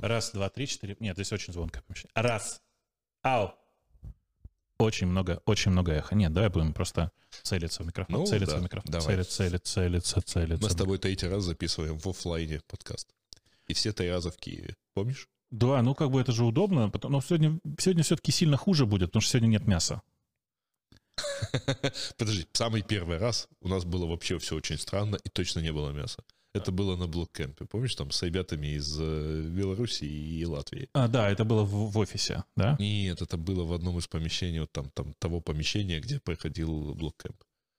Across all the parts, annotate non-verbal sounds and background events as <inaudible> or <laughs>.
Раз, два, три, четыре. Нет, здесь очень звонкое помещение. Раз. Ау. Очень много, очень много эхо. Нет, давай будем просто целиться в микрофон. Ну, целиться да, в микрофон. давай. Целиться, целиться, целиться, целиться. Мы с тобой третий раз записываем в оффлайне подкаст. И все три раза в Киеве. Помнишь? Да, ну как бы это же удобно. потом- Но сегодня, сегодня все-таки сильно хуже будет, потому что сегодня нет мяса. <laughs> Подожди, самый первый раз у нас было вообще все очень странно и точно не было мяса. Это было на блоккемпе. Помнишь, там с ребятами из э, Беларуси и Латвии? А, да, это было в, в офисе, да? Нет, это было в одном из помещений, вот там, там того помещения, где проходил блоккемп.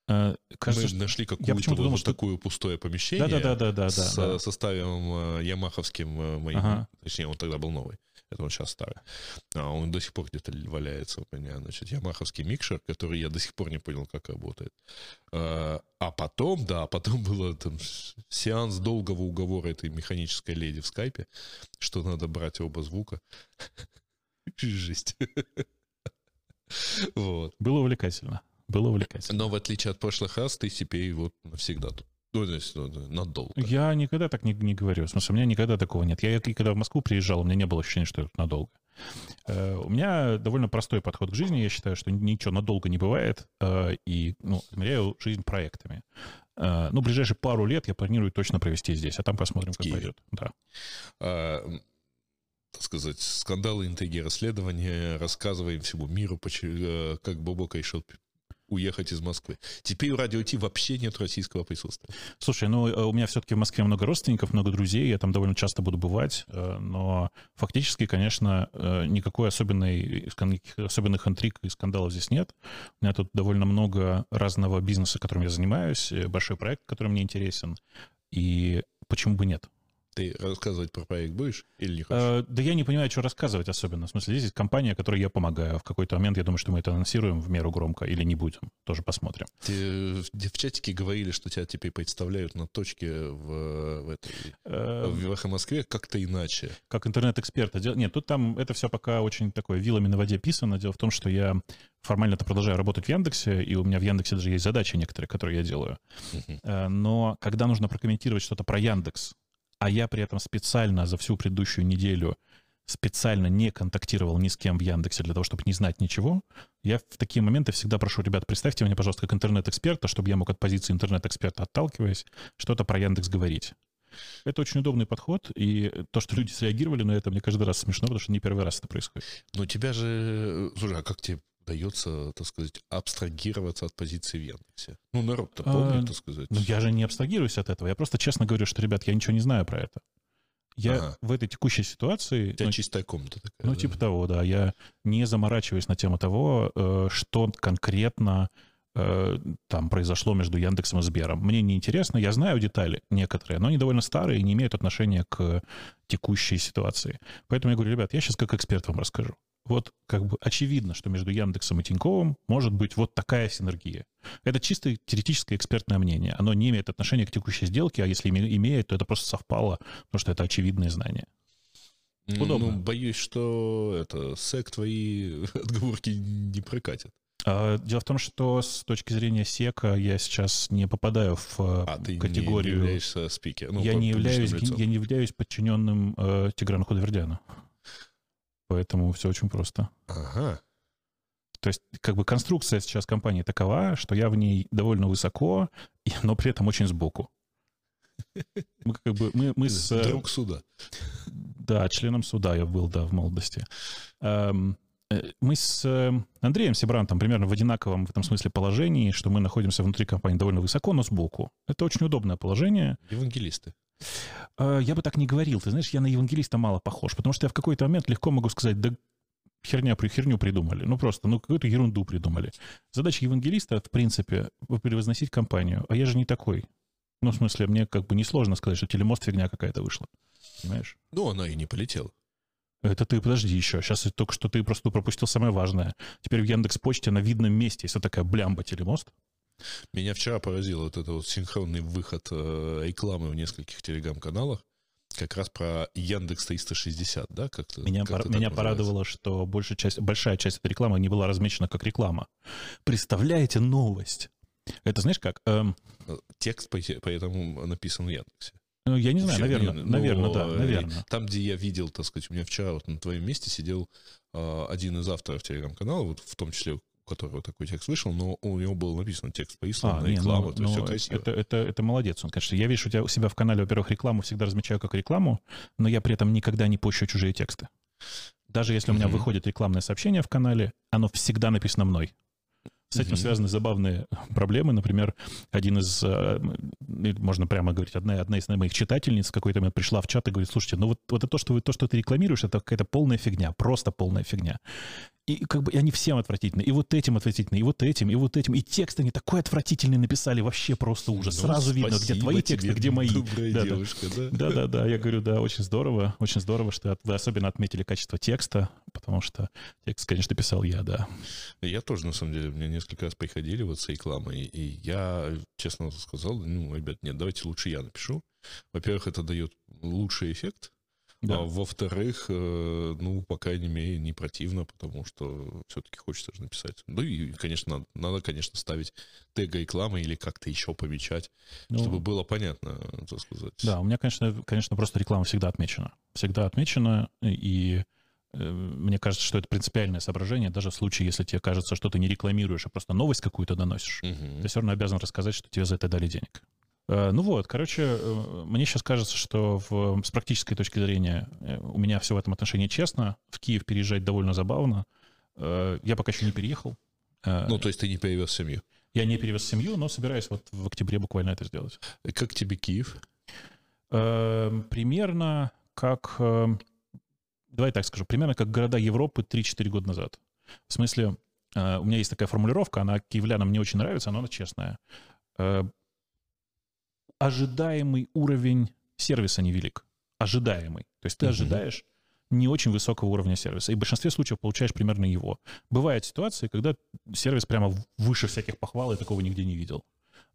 Э, кажется, Мы что- нашли какую-то думал, вот что- такое пустое помещение Да-да-да-да-да. с, да. со старым э, ямаховским э, моим, Ага. точнее, он тогда был новый, это он сейчас старый. А он до сих пор где-то валяется у меня, значит, ямаховский микшер, который я до сих пор не понял, как работает. А а потом, да, потом <laughs> было там сеанс долгого уговора этой механической леди в скайпе, что надо брать оба звука. <laughs> Жесть. <laughs> Вот. Было увлекательно. Было увлекательно. Но в отличие от прошлых раз, ты теперь вот навсегда тут. Ну, то есть, ну, надолго. Я никогда так не, не говорю. В смысле, у меня никогда такого нет. Я, и когда в Москву приезжал, у меня не было ощущения, что это надолго. Э, У меня довольно простой подход к жизни. Я считаю, что ничего надолго не бывает. э, И ну, измеряю жизнь проектами. Э, Ну, ближайшие пару лет я планирую точно провести здесь, а там посмотрим, как пойдет. Да. а, так сказать, скандалы, интриги, расследования, рассказываем всему миру, как Бобок решил п- уехать из Москвы. Теперь у Радио Ти вообще нет российского присутствия. Слушай, ну, э, у меня все-таки в Москве много родственников, много друзей, я там довольно часто буду бывать, э, но фактически, конечно, э, никакой особенной, особенных интриг и скандалов здесь нет. У меня тут довольно много разного бизнеса, которым я занимаюсь, большой проект, который мне интересен, и почему бы нет? Ты рассказывать про проект будешь или не хочешь? Э, Да я не понимаю, что рассказывать особенно. В смысле, здесь есть компания, которой я помогаю. В какой-то момент я думаю, что мы это анонсируем в меру громко или не будем. Тоже посмотрим. Те в в чатике говорили, что тебя теперь представляют на точке в, в этой Э, в «Эхо Москве» как-то иначе. как интернет-эксперта. Нет, тут там это все пока очень такое вилами на воде писано. Дело в том, что я формально-то продолжаю работать в Яндексе, и у меня в Яндексе даже есть задачи некоторые, которые я делаю. Э, Но когда нужно прокомментировать что-то про Яндекс, а я при этом специально за всю предыдущую неделю специально не контактировал ни с кем в Яндексе для того, чтобы не знать ничего, я в такие моменты всегда прошу, ребят, представьте меня, пожалуйста, как интернет-эксперта, чтобы я мог от позиции интернет-эксперта, отталкиваясь, что-то про Яндекс говорить. Это очень удобный подход, и то, что люди среагировали на это, мне каждый раз смешно, потому что не первый раз это происходит. Но тебя же... Слушай, а как тебе удается, так сказать, абстрагироваться от позиции в Яндексе? Ну, народ-то А, помнит, так сказать. Ну, я же не абстрагируюсь от этого. Я просто честно говорю, что, ребят, я ничего не знаю про это. Я Ага. в этой текущей ситуации... У тебя ну, чистая комната такая. Ну, да? типа того, да. Я не заморачиваюсь на тему того, э, что конкретно э, там произошло между Яндексом и Сбером. Мне не интересно, я знаю детали некоторые, но они довольно старые и не имеют отношения к текущей ситуации. Поэтому я говорю, ребят, я сейчас как эксперт вам расскажу. Вот как бы очевидно, что между Яндексом и Тиньковым может быть вот такая синергия. Это чисто теоретическое экспертное мнение. Оно не имеет отношения к текущей сделке, а если име- имеет, то это просто совпало, потому что это очевидные знания. Ну, удобно. боюсь, что это сек твои <laughs> отговорки не прокатят. А, Дело в том, что с точки зрения СЕКа я сейчас не попадаю в э, А ты категорию... не являешься спикером. ну, я, не являюсь, лицом. я не являюсь подчиненным э, Тиграну Худвердяну. Поэтому все очень просто. Ага. То есть, как бы конструкция сейчас компании такова, что я в ней довольно высоко, но при этом очень сбоку. Мы как бы мы, мы с э, Друг суда. да членом суда я был да в молодости. Эм, э, Мы с э, Андреем Сибрантом примерно в одинаковом в этом смысле положении, что мы находимся внутри компании довольно высоко, но сбоку. Это очень удобное положение. Евангелисты. Э, Я бы так не говорил. Ты знаешь, я на евангелиста мало похож, потому что я в какой-то момент легко могу сказать, да херня, при херню придумали. Ну просто, ну какую-то ерунду придумали. Задача евангелиста, в принципе, превозносить компанию. А я же не такой. Ну, в смысле, мне как бы несложно сказать, что телемост фигня какая-то вышла. Понимаешь? Ну, она и не полетела. Это ты, подожди еще. Сейчас только что ты просто пропустил самое важное. Теперь в Яндекс Почте на видном месте есть вот такая блямба телемост. Меня вчера поразил вот этот вот синхронный выход э, рекламы в нескольких телеграм-каналах. Как раз про Яндекс 360, да? Как-то, Меня, как-то пор- меня называется. порадовало, что большая часть, большая часть этой рекламы не была размечена как реклама. Представляете новость? Это знаешь как? Эм, Текст по- поэтому написан в Яндексе. Ну, я не знаю, наверное, не, наверное, но, да, э, наверное. Там, где я видел, так сказать, у меня вчера вот на твоем месте сидел а, один из авторов телеграм-канала, вот в том числе которого такой текст вышел, но у него был написан текст по исламу, А, не, рекламу, ну, то ну, все красиво. Это, это, это молодец. Он, конечно, я вижу у тебя у себя в канале, во-первых, рекламу всегда размечаю как рекламу, но я при этом никогда не пощу чужие тексты. Даже если у меня Мгм. выходит рекламное сообщение в канале, оно всегда написано мной. С этим Мгм. связаны забавные проблемы. Например, один из, э, можно прямо говорить, одна, одна из моих читательниц какой-то момент пришла в чат и говорит, слушайте, ну вот, вот это то, что, вы, то, что ты рекламируешь, это какая-то полная фигня, просто полная фигня. И как бы и они всем отвратительны. И вот этим отвратительны, и вот этим, и вот этим. И текст они такой отвратительный написали, вообще просто ужас. Ну, Сразу видно, где твои тексты, где мои. Да, да. девушка, да? Да-да-да, я говорю, да, очень здорово, очень здорово, что вы особенно отметили качество текста, потому что текст, конечно, писал я, да. Я тоже, на самом деле, мне несколько раз приходили вот с рекламой, и я, честно сказал, ну, ребят, нет, давайте лучше я напишу. Во-первых, это дает лучший эффект, Да. а во-вторых, э, ну, по крайней мере, не противно, потому что все-таки хочется же написать. Ну и, конечно, надо, надо, конечно, ставить тег рекламы или как-то еще помечать, Ну, чтобы было понятно, так сказать. Да, у меня, конечно, конечно, просто реклама всегда отмечена. Всегда отмечена, и э, мне кажется, что это принципиальное соображение, даже в случае, если тебе кажется, что ты не рекламируешь, а просто новость какую-то доносишь. Мгм. Ты все равно обязан рассказать, что тебе за это дали денег. Э, Ну вот, короче, э, мне сейчас кажется, что в, с практической точки зрения э, у меня все в этом отношении честно. В Киев переезжать довольно забавно. Я пока еще не переехал. Ну, то есть ты не перевез семью. Я не перевез семью, но собираюсь вот в октябре буквально это сделать. Как тебе Киев? Э, Примерно как... э, Давай так скажу. Примерно как города Европы 3-4 года назад. В смысле, у меня есть такая формулировка, она киевлянам не очень нравится, но она честная. Ожидаемый уровень сервиса невелик. Ожидаемый. То есть ты ожидаешь не очень высокого уровня сервиса. И в большинстве случаев получаешь примерно его. Бывают ситуации, когда сервис прямо выше всяких похвал, я такого нигде не видел.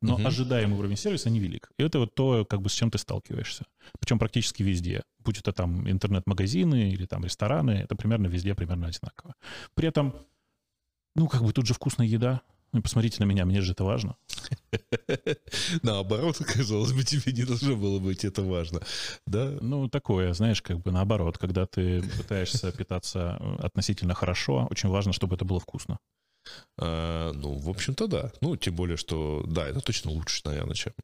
Но Мгм. ожидаемый уровень сервиса невелик. И это вот то, как бы с чем ты сталкиваешься. Причем практически везде. Будь это там интернет-магазины или там рестораны, это примерно везде примерно одинаково. При этом, ну, как бы тут же вкусная еда. Ну, посмотрите на меня, мне же это важно. <laughs> Наоборот, казалось бы, тебе не должно было быть это важно. Да? Ну, такое, знаешь, как бы наоборот, когда ты пытаешься питаться э, относительно хорошо, очень важно, чтобы это было вкусно. А, ну, в общем-то, да. Ну, тем более, что, да, это точно лучше, наверное, чем...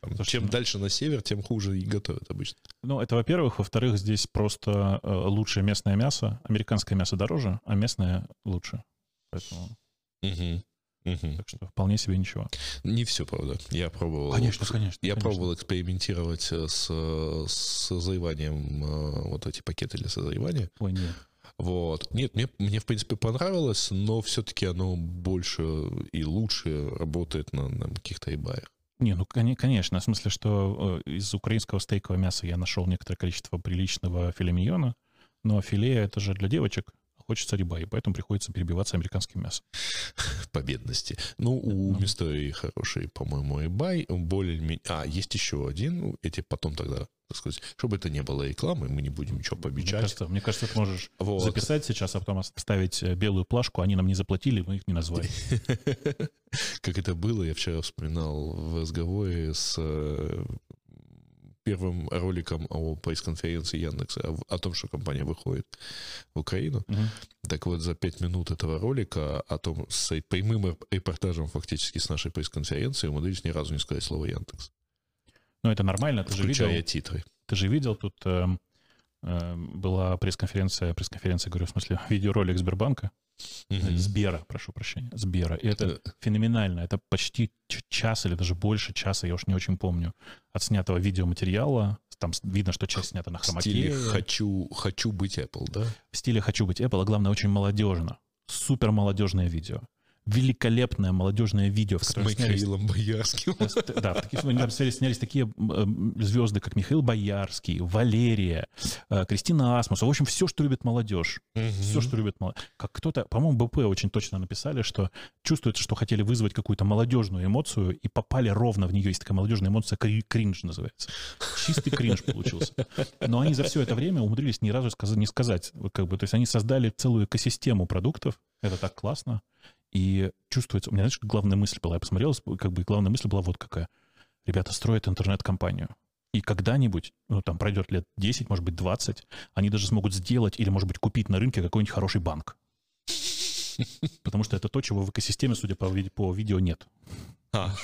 там, Слушай, чем ну- дальше на север, тем хуже и готовят обычно. Ну, это во-первых. Во-вторых, здесь просто э, лучшее местное мясо. Американское мясо дороже, а местное лучше. Поэтому, Мгм. Мгм. так что вполне себе ничего. Не все, правда. Я пробовал... конечно. Я конечно. пробовал экспериментировать э, с, э, с созреванием, э, вот эти пакеты для созревания. Ой, нет. Вот. Нет, мне, мне, в принципе, понравилось, но все-таки оно больше и лучше работает на, на каких-то эбаях. Не, ну, коне- конечно. В смысле, что из украинского стейкового мяса я нашел некоторое количество приличного филе миньона, но филе — это же для девочек. Хочется риба, и поэтому приходится перебиваться американским мясом. <laughs> по бедности. Ну, у Ну. Мистерии хороший, по-моему, eBay. Более-менее... А, есть еще один. Ну, эти потом тогда, так сказать, чтобы это не было рекламы, мы не будем ничего Мне помечать. кажется, мне кажется, ты можешь Вот. записать сейчас, а потом вставить э, белую плашку. Они нам не заплатили, мы их не назвали. <laughs> Как это было, я вчера вспоминал в разговоре с э, первым роликом о пресс-конференции Яндекса, о, о том, что компания выходит в Украину. Мгм. Так вот, за пять минут этого ролика о том, с прямым реп- репортажем фактически с нашей пресс-конференции умудрились ни разу не сказать слово Яндекс, Ну, это нормально, ты же включая видел. титры. Ты же видел, тут эм, эм, была пресс-конференция, пресс-конференция, говорю, в смысле, видеоролик Сбербанка, Мгм. Сбера, прошу прощения, Сбера. И это Э, феноменально. Это почти час или даже больше часа, я уж не очень помню, отснятого видеоматериала. Там видно, что часть снята на В стиле хромаке. «хочу, хочу быть Apple», да? В стиле «хочу быть Apple», а главное, очень молодежно. Супер молодежное видео. Великолепное молодежное видео, в С котором снялись Михаилом Боярским. Да, в таких, там снялись, такие звезды, как Михаил Боярский, Валерия, э, Кристина Асмусова. В общем, все, что любит молодежь. Все, что любит молодежь. Как кто-то, по-моему, БП очень точно написали, что чувствуется, что хотели вызвать какую-то молодежную эмоцию и попали ровно в нее. Есть такая молодежная эмоция, кри- кринж называется. Чистый кринж получился. Но они за все это время умудрились ни разу не сказать. Как бы, то есть они создали целую экосистему продуктов. Это так классно. И чувствуется... У меня, знаешь, главная мысль была, я посмотрел, как бы главная мысль была вот какая. Ребята строят интернет-компанию. И когда-нибудь, ну, там пройдет лет 10, может быть, 20, они даже смогут сделать или, может быть, купить на рынке какой-нибудь хороший банк. Потому что это то, чего в экосистеме, судя по, по видео, нет. А.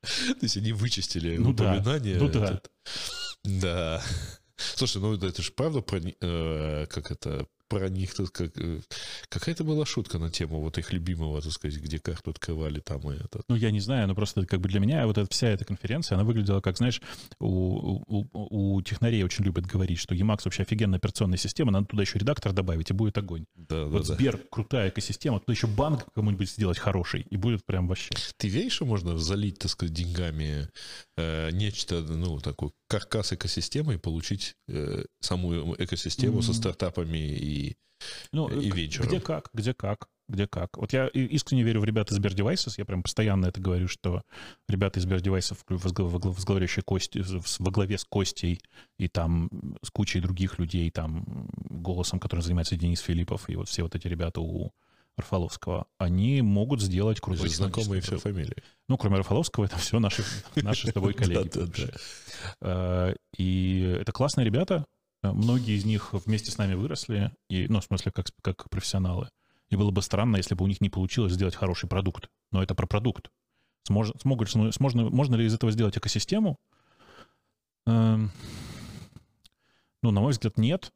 То есть они вычистили Ну да, упоминание. ну да. Да. Слушай, ну это же правда про, э, как это, про них тут как... э, Какая-то была шутка на тему вот их любимого, так сказать, где карту открывали там и это. Ну, я не знаю, но просто как бы для меня вот эта, вся эта конференция, она выглядела как, знаешь, у, у, у технарей очень любят говорить, что Emacs вообще офигенная операционная система, надо туда еще редактор добавить, и будет огонь. Да, да, вот да. Сбер крутая экосистема, туда еще банк кому-нибудь сделать хороший, и будет прям вообще. Ты веришь, что можно залить, так сказать, деньгами э, нечто, ну, такой каркас экосистемы и получить э, саму экосистему со М. стартапами и... Ну, И к- вечером. где как, где как, где как. Вот я и- искренне верю в ребят из Devices, я прям постоянно это говорю, что ребята из Devices, возгла- возгла- возглавляющие Кости, во главе с Костей и там с кучей других людей, там голосом, которым занимается Денис Филиппов, и вот все вот эти ребята у Рафаловского, они могут сделать То крутой знакомые все фамилии. Ну, кроме Рафаловского, это все наши, <laughs> наши с тобой коллеги. Э, И это классные ребята. Многие из них вместе с нами выросли, и, ну, в смысле, как, как профессионалы. И было бы странно, если бы у них не получилось сделать хороший продукт. Но это про продукт. Смож, смогут, сможно, можно ли из этого сделать экосистему? Эм, Ну, на мой взгляд, нет,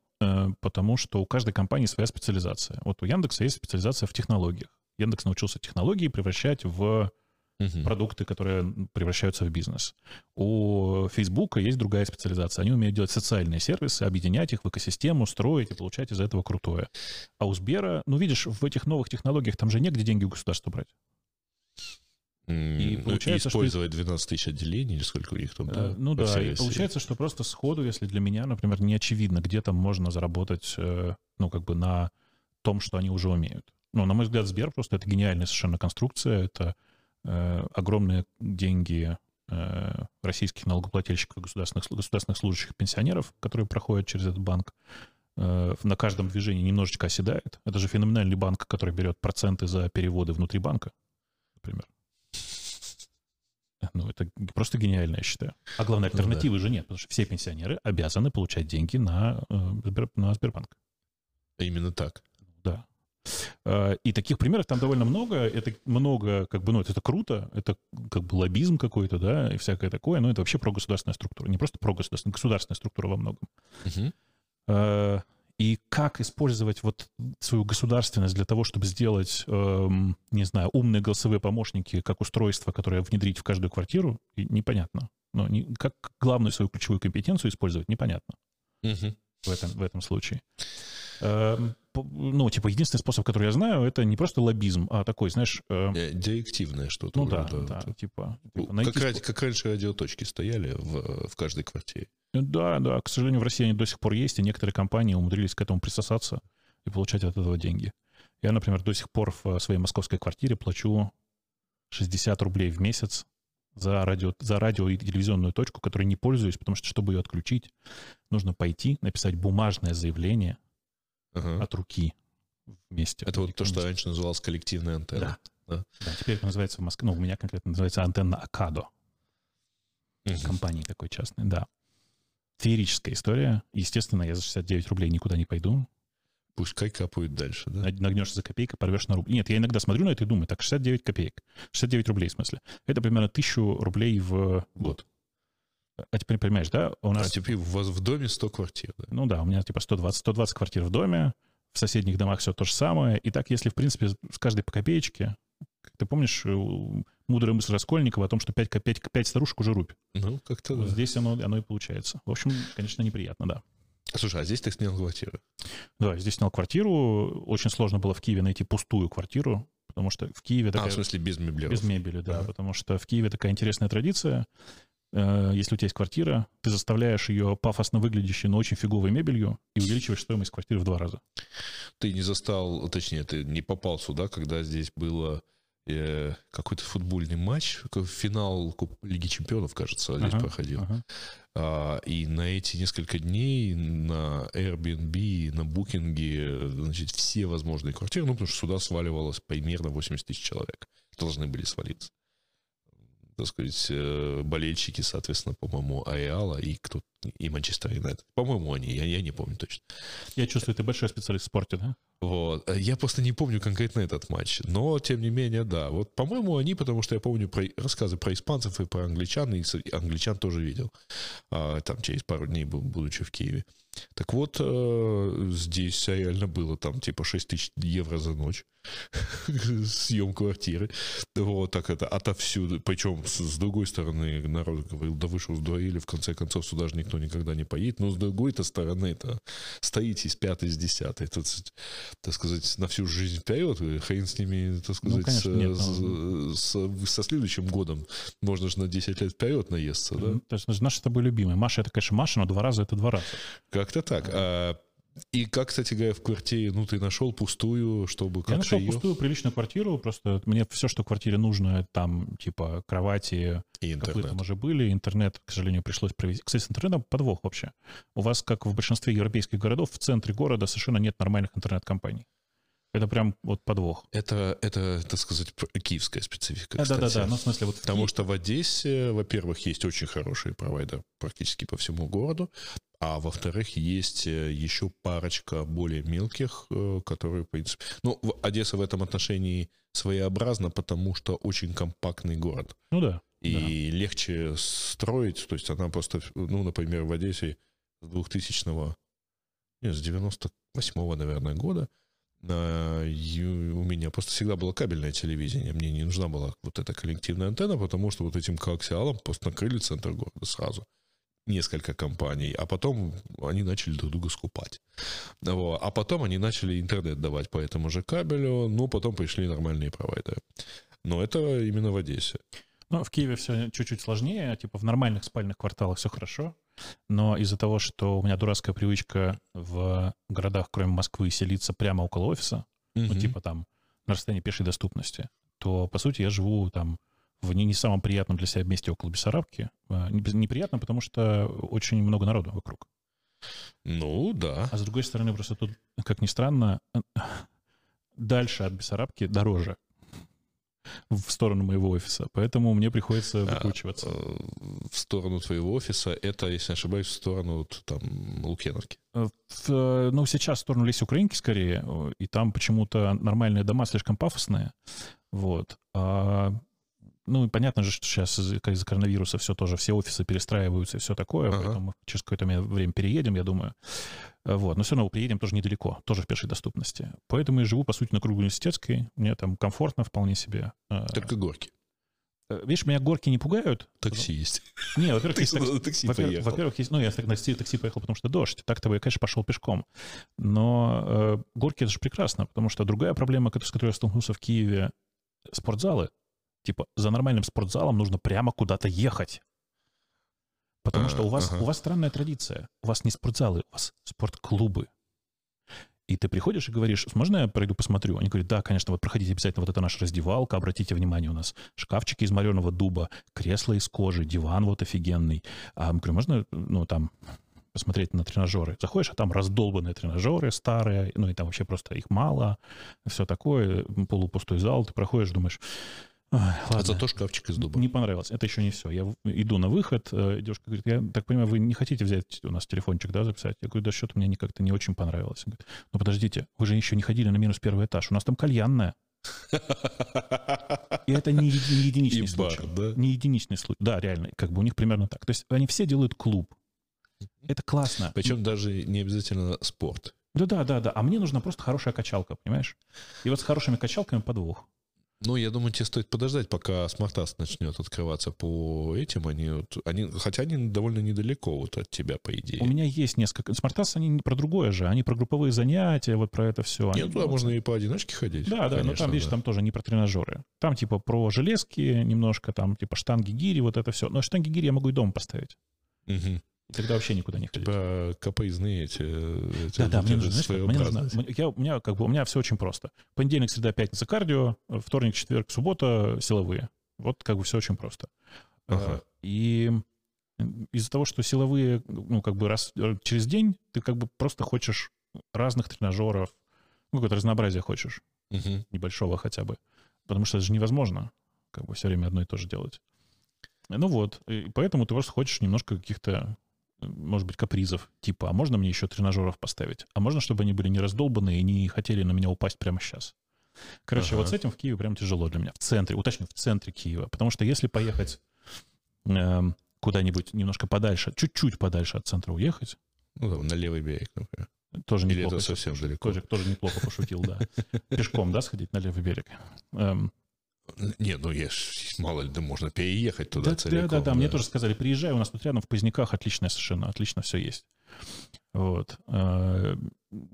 потому что у каждой компании своя специализация. Вот у Яндекса есть специализация в технологиях. Яндекс научился технологии превращать в Мгм. продукты, которые превращаются в бизнес. У Фейсбука есть другая специализация. Они умеют делать социальные сервисы, объединять их в экосистему, строить и получать из этого крутое. А у Сбера, ну, видишь, в этих новых технологиях там же негде деньги у государства брать. М, И ну, получается, что- использовать 12 тысяч отделений или сколько у них там, да? Э, ну да, и России. получается, что просто сходу, если для меня, например, не очевидно, где там можно заработать, э, ну, как бы на том, что они уже умеют. Ну, на мой взгляд, Сбер просто это гениальная совершенно конструкция, это э, огромные деньги э, российских налогоплательщиков государственных, государственных служащих пенсионеров, которые проходят через этот банк, э, на каждом движении немножечко оседает. Это же феноменальный банк, который берет проценты за переводы внутри банка, например. Ну, это просто гениально, я считаю. А главное, Ну да. альтернативы же нет, потому что все пенсионеры обязаны получать деньги на, э, на Сбербанк. Именно так. Да. Э, И таких примеров там довольно много. Это много, как бы, ну, это, это круто, это как бы лоббизм какой-то, да, и всякое такое, но это вообще про государственная структура. Не просто про государственную, государственная структура во многом. Мгм. И как использовать вот свою государственность для того, чтобы сделать, эм, не знаю, умные голосовые помощники как устройство, которое внедрить в каждую квартиру, непонятно. Но не, как главную свою ключевую компетенцию использовать, непонятно Мгм. в этом, в этом случае. Эм, Ну, типа, единственный способ, который я знаю, это не просто лоббизм, а такой, знаешь, э, Э, Директивное что-то. ну да, вроде, да, это. типа, Ну, типа найти Как, ра- спо- как раньше радиоточки стояли в, в каждой квартире. Да, да, к сожалению, в России они до сих пор есть, и некоторые компании умудрились к этому присосаться и получать от этого деньги. Я, например, до сих пор в своей московской квартире плачу 60 рублей в месяц за радио, за радио и телевизионную точку, которой не пользуюсь, потому что, чтобы ее отключить, нужно пойти, написать бумажное заявление Ага. от руки вместе. Это вот то, что раньше называлось коллективная антенна. Да. Да. Да, теперь это называется в Москве, ну, у меня конкретно называется антенна Акадо. Мгм. компании такой частной, да. Феерическая история. Естественно, я за 69 рублей никуда не пойду. Пускай капают дальше, да? Наг- Нагнешься за копейку, порвешь на рубль. Нет, я иногда смотрю на это и думаю, так, 69 копеек. 69 рублей, в смысле. Это примерно 1000 рублей в год. А теперь понимаешь, да? У А нас, теперь у вас в доме 100 квартир, да? ну да, у меня типа 120, 120 квартир в доме, в соседних домах все то же самое. И так, если, в принципе, с каждой по копеечке, ты помнишь мудрая мысль Раскольникова о том, что 5, 5, 5 старушек уже рубь. Ну, как-то Вот да. здесь оно, оно и получается. В общем, конечно, неприятно, да. Слушай, а здесь ты снял квартиру? Да, здесь снял квартиру. Очень сложно было в Киеве найти пустую квартиру, потому что в Киеве А, такая... в смысле, без меблеров. без мебели, да, Ага. потому что в Киеве такая интересная традиция. Э, Если у тебя есть квартира, ты заставляешь ее пафосно выглядящей, но очень фиговой мебелью и увеличиваешь стоимость квартиры в два раза. Ты не застал, точнее, ты не попал сюда, когда здесь было э, какой-то футбольный матч, финал Лиги Чемпионов, кажется, здесь Ага, проходил. ага. А, и на эти несколько дней на Airbnb, на букинге, значит, все возможные квартиры, ну, потому что сюда сваливалось примерно 80 тысяч человек. Должны были свалиться. Так сказать, э, болельщики, соответственно, по-моему, Ареала и кто и Манчестер Юнайтед. По-моему, они, я, я не помню точно. Я чувствую, ты большой специалист в спорте, да? Вот. Я просто не помню конкретно этот матч. Но, тем не менее, да. Вот, по-моему, они, потому что я помню про, рассказы про испанцев и про англичан, и англичан тоже видел. А, там через пару дней, будучи в Киеве. Так вот, э, здесь реально было там типа 6 тысяч евро за ночь <laughs> съем квартиры. Вот так это отовсюду. Причем с, с другой стороны народ говорил, да вы что, сдурели, в конце концов сюда же никто никогда не поедет. Но с другой-то стороны это стоите с пятой, с десятой. Это, так сказать, на всю жизнь вперед. Хрен с ними, так ну, сказать, ну, конечно, нет, но... с, с, со следующим годом можно же на 10 лет вперед наесться, да? То есть наша с тобой любимая. Маша, это, конечно, Маша, но два раза это два раза. Как-то так. А, и как, кстати говоря, в квартире, ну, ты нашел пустую, чтобы как-то Я нашел ее... пустую приличную квартиру, просто мне все, что в квартире нужно, там, типа, кровати, и интернет. там уже были, интернет, к сожалению, пришлось привезти. Кстати, с интернетом подвох вообще. У вас, как в большинстве европейских городов, в центре города совершенно нет нормальных интернет-компаний. Это прям вот подвох. Это, это, так сказать, киевская специфика, да, Да, да, да, ну, в смысле вот... Потому что в Одессе, во-первых, есть очень хороший провайдер практически по всему городу, а во-вторых, есть э, еще парочка более мелких, э, которые, в принципе... Ну, Одесса в этом отношении своеобразна, потому что очень компактный город. Ну да. И да. легче строить, то есть она просто, ну, например, в Одессе с 2000-го, нет, с 98-го, наверное, года у меня просто всегда было кабельное телевидение. Мне не нужна была вот эта коллективная антенна, потому что вот этим коаксиалом просто накрыли центр города сразу. Несколько компаний. А потом они начали друг друга скупать. А потом они начали интернет давать по этому же кабелю. Ну, потом пришли нормальные провайдеры. Но это именно в Одессе. Ну, в Киеве все чуть-чуть сложнее. Типа в нормальных спальных кварталах все хорошо. Но из-за того, что у меня дурацкая привычка в городах, кроме Москвы, селиться прямо около офиса, mm-hmm. ну, типа там на расстоянии пешей доступности, то, по сути, я живу там в не, не самом приятном для себя месте около Бессарабки. А, неприятно, потому что очень много народу вокруг. Ну, да. А с другой стороны, просто тут, как ни странно, <laughs> дальше от Бессарабки дороже в сторону моего офиса, поэтому мне приходится а, выкручиваться. А, в сторону твоего офиса, это, если не ошибаюсь, в сторону там Лукьяновки? Э, в, ну, сейчас в сторону Леси Украинки скорее, и там почему-то нормальные дома слишком пафосные, вот. А ну, понятно же, что сейчас из-за коронавируса все тоже, все офисы перестраиваются и все такое, ага. поэтому мы через какое-то время переедем, я думаю. Э, вот. Но все равно приедем тоже недалеко, тоже в пешей доступности. Поэтому я живу, по сути, на кругу университетской. Мне там комфортно вполне себе. Э, Только горки. Э, видишь, меня горки не пугают. Такси есть. Не, во-первых, есть такси. такси во-первых, во-первых, есть, ну, я на такси поехал, потому что дождь. Так-то я, конечно, пошел пешком. Но э, горки — это же прекрасно, потому что другая проблема, с которой я столкнулся в Киеве, спортзалы. Типа, за нормальным спортзалом нужно прямо куда-то ехать. Потому что у вас, ага. у вас странная традиция. У вас не спортзалы, у вас спортклубы. И ты приходишь и говоришь, можно я пройду посмотрю? Они говорят, да, конечно, вот проходите обязательно, вот это наша раздевалка, обратите внимание, у нас шкафчики из мореного дуба, кресло из кожи, диван вот офигенный. А мы говорю, можно, ну, там, посмотреть на тренажеры. Заходишь, а там раздолбанные тренажеры старые, ну и там вообще просто их мало, все такое, полупустой зал, ты проходишь, думаешь, Ой, ладно. А зато шкафчик из дуба. Не понравилось. Это еще не все. Я иду на выход. Э, девушка говорит, я так понимаю, вы не хотите взять у нас телефончик, да, записать? Я говорю, да что-то мне как-то не очень понравилось. Говорит, ну подождите, вы же еще не ходили на минус первый этаж. У нас там кальянная. И это не, не единичный И случай. Бар, да? Не единичный случай. Да, реально. Как бы у них примерно так. То есть они все делают клуб. Это классно. Причем даже не обязательно спорт. Да, да, да, да. А мне нужна просто хорошая качалка, понимаешь? И вот с хорошими качалками подвох. Ну, я думаю, тебе стоит подождать, пока Smartass начнет открываться по этим. Они, вот, они, хотя они довольно недалеко вот от тебя, по идее. У меня есть несколько. Smartass, они не про другое же. Они про групповые занятия, вот про это все. Нет, они, туда вот... можно и поодиночке ходить. Да, да, но там, видишь, да. там тоже не про тренажеры. Там типа про железки немножко, там типа штанги, гири, вот это все. Но штанги, гири я могу и дома поставить. Угу. Тогда вообще никуда не ходить. Типа капоизные эти... эти да, да, мне нужно, знаешь, мне нужно, я, у, меня, как бы, у меня все очень просто. Понедельник, среда, пятница кардио, вторник, четверг, суббота силовые. Вот как бы все очень просто. Ага. И из-за того, что силовые, ну, как бы раз э, через день ты как бы просто хочешь разных тренажеров, ну, какое-то разнообразие хочешь, угу. небольшого хотя бы. Потому что это же невозможно, как бы все время одно и то же делать. Ну вот, и поэтому ты просто хочешь немножко каких-то, может быть, капризов. Типа, а можно мне еще тренажеров поставить? А можно, чтобы они были не раздолбанные и не хотели на меня упасть прямо сейчас? Короче, ага. вот с этим в Киеве прям тяжело для меня. В центре, уточню, в центре Киева. Потому что если поехать э, куда-нибудь немножко подальше, чуть-чуть подальше от центра уехать... Ну, там, на левый берег, например. Тоже Или неплохо. это совсем далеко? Тоже, тоже неплохо пошутил, да. Пешком, да, сходить на левый берег? Эм, Не, ну я ж, мало ли, да можно переехать туда да, целиком. да, да, да, мне тоже сказали, приезжай, у нас тут рядом в Поздняках отличное совершенно, отлично все есть. Вот. Э,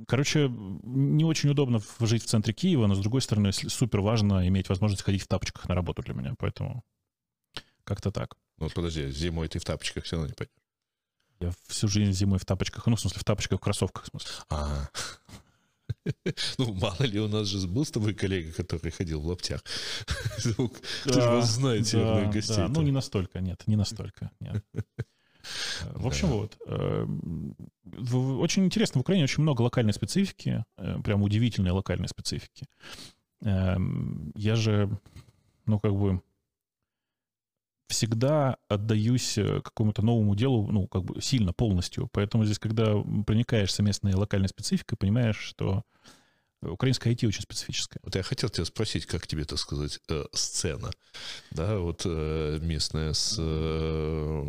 Короче, не очень удобно жить в центре Киева, но, с другой стороны, супер важно иметь возможность ходить в тапочках на работу для меня, поэтому как-то так. Ну, вот подожди, зимой ты в тапочках все равно не пойдешь. Я всю жизнь зимой в тапочках, ну, в смысле, в тапочках, в кроссовках, в смысле. А. <laughs> Ну, мало ли, у нас же был с тобой коллега, который ходил в лаптях. <laughs> Кто же вас знает, северных гостей? Ну, не настолько, нет, не настолько. нет. Э, В общем, вот. э, Очень интересно, в Украине очень много локальной специфики, э, прям удивительной локальной специфики. Эм, Я же, ну, как бы, всегда отдаюсь э, какому-то новому делу, ну, как бы сильно, полностью. Поэтому здесь, когда проникаешься местной локальной спецификой, понимаешь, что украинская IT очень специфическая. Вот я хотел тебя спросить, как тебе, так сказать, э, сцена, да, вот э, местная, с, э,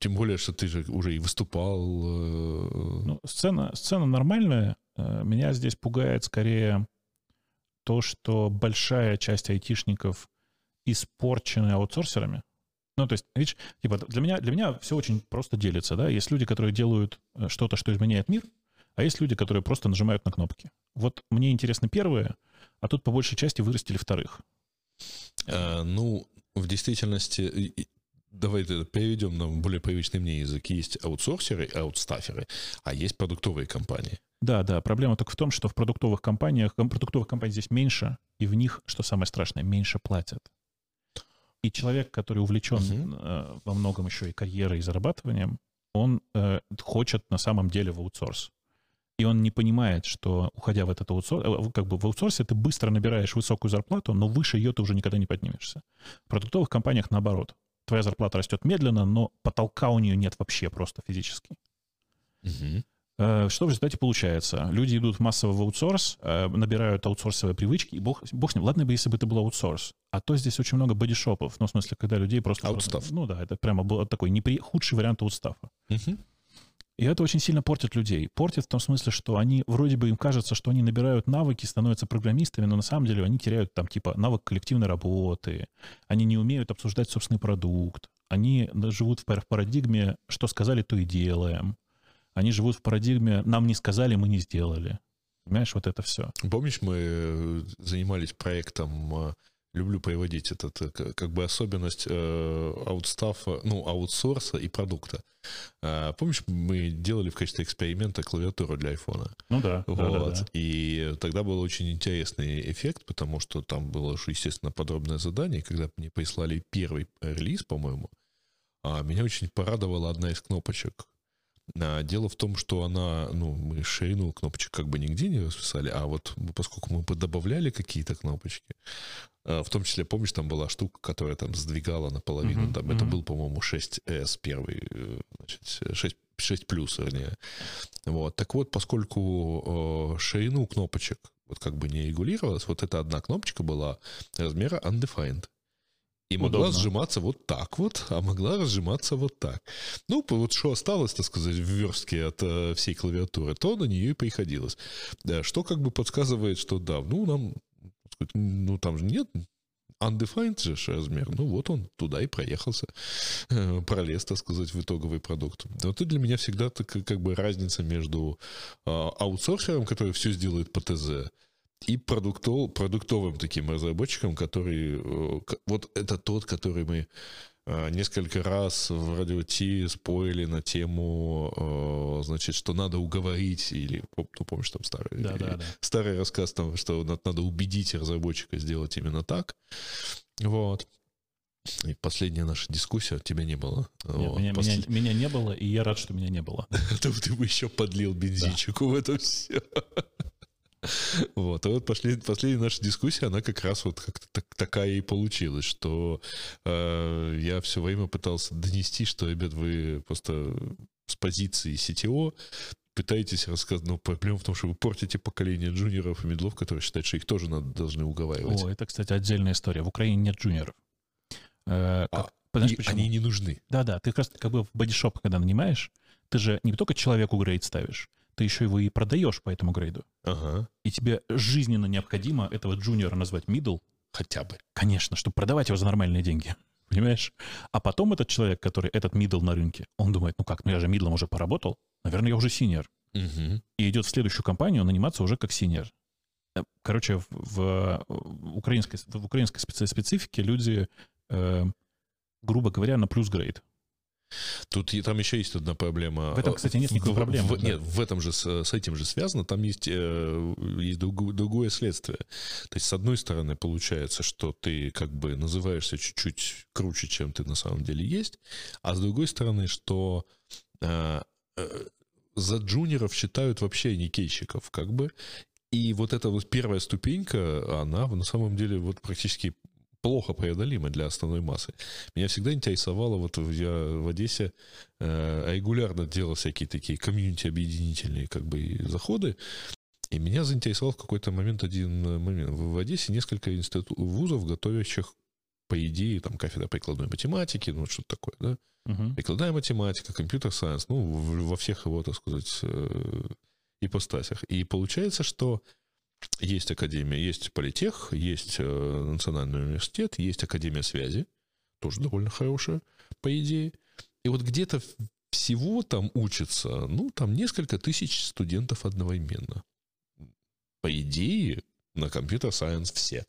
тем более, что ты же уже и выступал. э, Ну, сцена, сцена нормальная. Э, Меня здесь пугает скорее то, что большая часть айтишников испорчены аутсорсерами. Ну, то есть, видишь, типа, для меня, для меня все очень просто делится, да. Есть люди, которые делают э, что-то, что изменяет мир, а есть люди, которые просто нажимают на кнопки. Вот мне интересно первое, а тут по большей части вырастили вторых. А, ну, в действительности, давай это переведем на более привычный мне язык. Есть аутсорсеры, аутстаферы, а есть продуктовые компании. Да, да, проблема только в том, что в продуктовых компаниях, ком- продуктовых компаний здесь меньше, и в них, что самое страшное, меньше платят. И человек, который увлечен Мгм. э, во многом еще и карьерой, и зарабатыванием, он э, хочет на самом деле в аутсорс. И он не понимает, что, уходя в этот аутсорс, э, как бы в аутсорсе ты быстро набираешь высокую зарплату, но выше ее ты уже никогда не поднимешься. В продуктовых компаниях наоборот. Твоя зарплата растет медленно, но потолка у нее нет вообще просто физически. Мгм. Э, Что в результате получается? Люди идут массово в аутсорс, э, набирают аутсорсовые привычки, и бог, бог с ним. Ладно бы, если бы это был аутсорс. А то здесь очень много бодишопов. Ну, в смысле, когда людей просто... Аутстаф. Ну да, это прямо был такой непри... худший вариант аутстафа. И это очень сильно портит людей. Портит в том смысле, что они, вроде бы им кажется, что они набирают навыки, становятся программистами, но на самом деле они теряют там типа навык коллективной работы, они не умеют обсуждать собственный продукт, они живут в парадигме «что сказали, то и делаем». Они живут в парадигме «нам не сказали, мы не сделали». Понимаешь, вот это все. Помнишь, мы э, занимались проектом, э, люблю приводить этот, э, как бы особенность э, аутстафа, ну, аутсорса и продукта. А, Помнишь, мы делали в качестве эксперимента клавиатуру для айфона? Ну да, да, да, Вот. да. И тогда был очень интересный эффект, потому что там было, естественно, подробное задание. Когда мне прислали первый релиз, по-моему, а, меня очень порадовала одна из кнопочек. А, Дело в том, что она, ну, мы ширину кнопочек как бы нигде не расписали, а вот поскольку мы добавляли какие-то кнопочки, а, в том числе, помнишь, там была штука, которая там сдвигала наполовину, Мгм, там это мгм. был, по-моему, 6S первый, э, значит, 6, 6 плюс, вернее. Вот. Так вот, поскольку э, ширину кнопочек вот как бы не регулировалась, вот эта одна кнопочка была размера undefined. И могла Удобно. сжиматься вот так вот, а могла разжиматься вот так. Ну, вот что осталось, так сказать, в верстке от э, всей клавиатуры, то на нее и приходилось. Да, что как бы подсказывает, что да, ну, нам, сказать, ну, там же нет undefined же размер, ну, вот он туда и проехался, э, пролез, так сказать, в итоговый продукт. Но это для меня всегда так, как бы разница между э, аутсорсером, который все сделает по ТЗ, и продуктов, продуктовым таким разработчиком, который... э, Вот это тот, который мы э, несколько раз в радио Ти спорили на тему, э, значит, что надо уговорить, или, ну, помнишь, там старый, Да, да, да. старый рассказ, там, что надо, убедить разработчика сделать именно так. Вот. И последняя наша дискуссия, тебя не было. Нет, Вот. меня, После- меня- меня не было, и я рад, что меня не было. <laughs> Ты бы еще подлил бензинчику в это все. Вот, а вот пошли, последняя наша дискуссия, она как раз вот как-то так, такая и получилась, что э, я все время пытался донести, что, ребят, вы просто с позиции CTO пытаетесь рассказать, но проблема в том, что вы портите поколение джуниоров и медлов, которые считают, что их тоже надо, должны уговаривать. О, это, кстати, отдельная история. В Украине нет джуниоров. Э, А, как- знаешь, и почему? они не нужны. Да-да, ты как раз как бы в бодишоп, когда нанимаешь, ты же не только человеку грейд ставишь, ты еще его и продаешь по этому грейду. Ага, И тебе жизненно необходимо этого джуниора назвать middle, хотя бы. конечно, чтобы продавать его за нормальные деньги. <laughs> Понимаешь? А потом этот человек, который этот middle на рынке, он думает, ну как, ну я же мидлом уже поработал, наверное, я уже синьор. Мгм. И идет в следующую компанию наниматься уже как синьор. Э, Короче, в, в- украинской, в украинской специ- специфике люди, э, грубо говоря, на плюс грейд. Тут там еще есть одна проблема. В этом, кстати, нет никакой проблемы, в- да. Нет, в этом же, с, этим же связано, там есть, э, есть другое следствие. То есть, с одной стороны, получается, что ты как бы называешься чуть-чуть круче, чем ты на самом деле есть, а с другой стороны, что э, э, за джуниоров считают вообще никейщиков, как бы, и вот эта вот первая ступенька, она на самом деле вот практически плохо преодолима для основной массы. Меня всегда интересовало, вот я в Одессе э, регулярно делал всякие такие комьюнити-объединительные как бы заходы, и меня заинтересовал в какой-то момент один э, момент. В Одессе несколько институтов, вузов, готовящих, по идее, там, кафедра прикладной математики, ну, что-то такое, да? Мгм. Прикладная математика, компьютер-сайенс, ну, во всех его, так сказать, э, ипостасях. И получается, что есть академия, есть политех, есть э, национальный университет, есть академия связи, тоже довольно хорошая, по идее. И вот где-то всего там учатся, ну, там несколько тысяч студентов одновременно. По идее, на компьютер-сайенс все.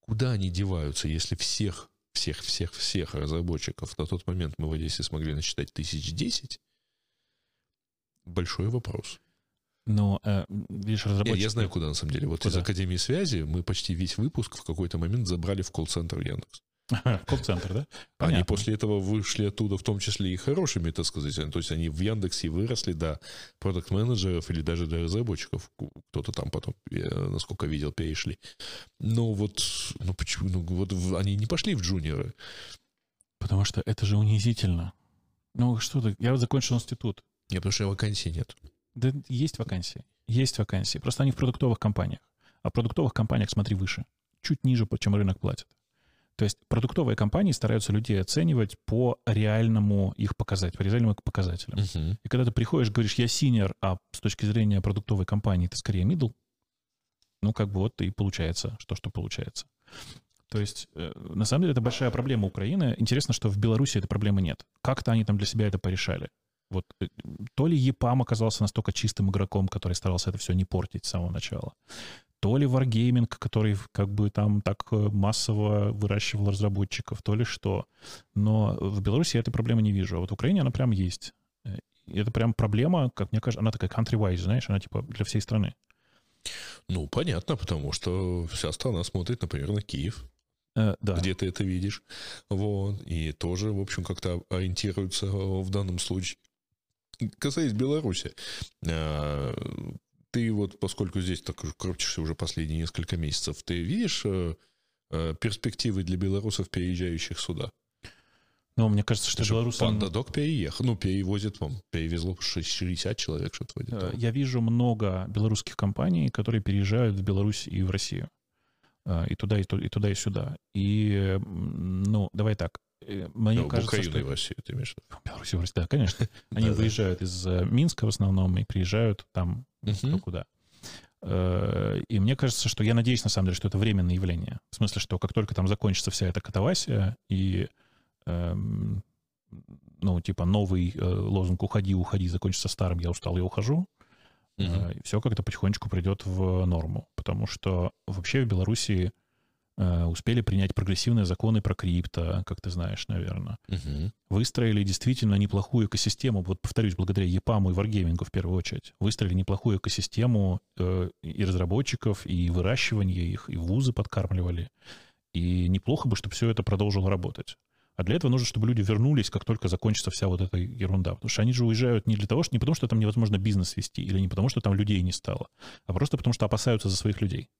Куда они деваются, если всех, всех, всех, всех разработчиков на тот момент мы в Одессе смогли насчитать тысяч десять? Большой вопрос. Но, э, видишь, разработчики... я знаю, куда на самом деле. Вот из Куда? Академии связи мы почти весь выпуск в какой-то момент забрали в колл-центр Яндекс. <laughs> Колл-центр, да? Они Понятно. после этого вышли оттуда, в том числе и хорошими, так сказать. То есть они в Яндексе выросли до продукт-менеджеров или даже до разработчиков. Кто-то там потом, я, насколько видел, перешли. Но вот, ну почему, ну вот они не пошли в джуниоры. Потому что это же унизительно. Ну что ты, я вот закончил институт. Нет, потому что вакансий нет. Да есть вакансии. Есть вакансии. Просто они в продуктовых компаниях. А в продуктовых компаниях смотри выше. Чуть ниже, чем рынок платит. То есть продуктовые компании стараются людей оценивать по реальному их показать, по реальным показателям. Мгм. И когда ты приходишь, говоришь, я синер, а с точки зрения продуктовой компании ты скорее middle, ну, как бы вот и получается, что что получается. То есть, э, на самом деле, это большая проблема Украины. Интересно, что в Беларуси этой проблемы нет. Как-то они там для себя это порешали. Вот э, то ли ЕПАМ оказался настолько чистым игроком, который старался это все не портить с самого начала, то ли Wargaming, который как бы там так э, массово выращивал разработчиков, то ли что. Но в Беларуси я этой проблемы не вижу. А вот в Украине она прям есть. Э, И это прям проблема, как мне кажется, она такая country-wise, знаешь, она типа для всей страны. Ну, понятно, потому что вся страна смотрит, например, на Киев. Э, да. где ты это видишь. Вот. И тоже, в общем, как-то ориентируются в данном случае. Касаясь Беларуси, э, ты вот, поскольку здесь так крутишься уже последние несколько месяцев, ты видишь э, э, перспективы для белорусов, переезжающих сюда? Но мне кажется, что белорусам... Пандадок переехал, ну, перевозит вам, перевезло 60 человек, что-то вроде того. Я вижу много белорусских компаний, которые переезжают в Беларусь и в Россию. И туда, и, ту- и туда, и сюда. И, ну, давай так. Э, Мне Ну, в кажется, что... и в Россию, ты имеешь в виду? Беларусь и да, конечно. <laughs> Они Да-да. выезжают из э, Минска в основном и приезжают там кто куда. Э, И мне кажется, что я надеюсь, на самом деле, что это временное явление. В смысле, что как только там закончится вся эта катавасия и эм, ну, типа, новый э, лозунг «Уходи, уходи», закончится старым «Я устал, я ухожу», и все как-то потихонечку придет в норму. Потому что вообще в Беларуси э, успели принять прогрессивные законы про крипто, как ты знаешь, наверное. Мгм. Выстроили действительно неплохую экосистему, вот повторюсь, благодаря ЕПАМу и Wargaming в первую очередь. Выстроили неплохую экосистему э, и разработчиков, и выращивания их, и вузы подкармливали. И неплохо бы, чтобы все это продолжило работать. А для этого нужно, чтобы люди вернулись, как только закончится вся вот эта ерунда. Потому что они же уезжают не для того, что не потому, что там невозможно бизнес вести, или не потому, что там людей не стало, а просто потому, что опасаются за своих людей.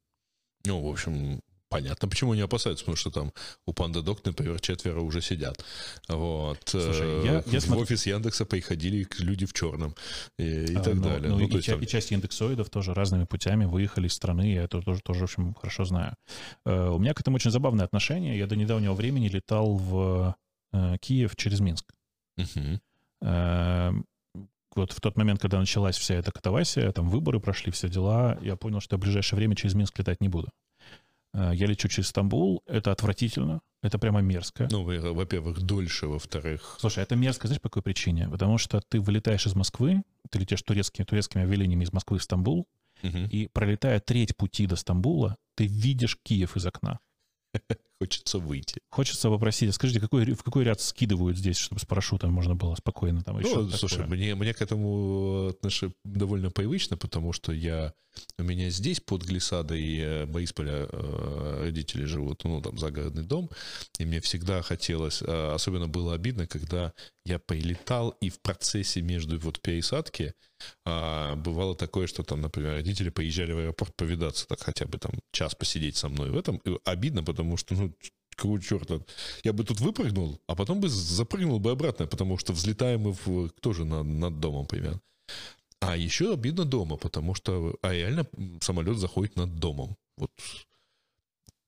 Ну, в общем, Понятно, почему они опасаются, потому что там у PandaDoc, например, четверо уже сидят. Вот. Слушай, я, я в смотр... офис Яндекса приходили люди в черном и, и а, так ну, далее. Ну, ну, и, есть, ча- там... и часть индексоидов тоже разными путями выехали из страны, я это тоже, тоже в общем, хорошо знаю. Uh, у меня к этому очень забавное отношение. Я до недавнего времени летал в uh, Киев через Минск. Uh-huh. Uh, вот в тот момент, когда началась вся эта катавасия, там выборы прошли, все дела, я понял, что я в ближайшее время через Минск летать не буду. Э, я лечу через Стамбул, это отвратительно, это прямо мерзко. Ну, во-первых, дольше, во-вторых... Слушай, это мерзко, знаешь, по какой причине? Потому что ты вылетаешь из Москвы, ты летишь турецкими, турецкими авиалиниями из Москвы в Стамбул, угу. и пролетая треть пути до Стамбула, ты видишь Киев из окна. <laughs> Хочется выйти. Хочется попросить, скажите, какой, в какой ряд скидывают здесь, чтобы с парашютом можно было спокойно там еще Ну, слушай, мне, мне к этому отношусь довольно привычно, потому что я, у меня здесь под глиссадой э, Борисполя э, родители живут, ну, там, загородный дом, и мне всегда хотелось, э, особенно было обидно, когда я прилетал, и в процессе между вот пересадки а, бывало такое, что там, например, родители поезжали в аэропорт повидаться, так хотя бы там час посидеть со мной в этом. И обидно, потому что, ну, какого черта? Я бы тут выпрыгнул, а потом бы запрыгнул бы обратно, потому что взлетаем мы в, тоже над, над домом примерно. А еще обидно дома, потому что а реально самолет заходит над домом. Вот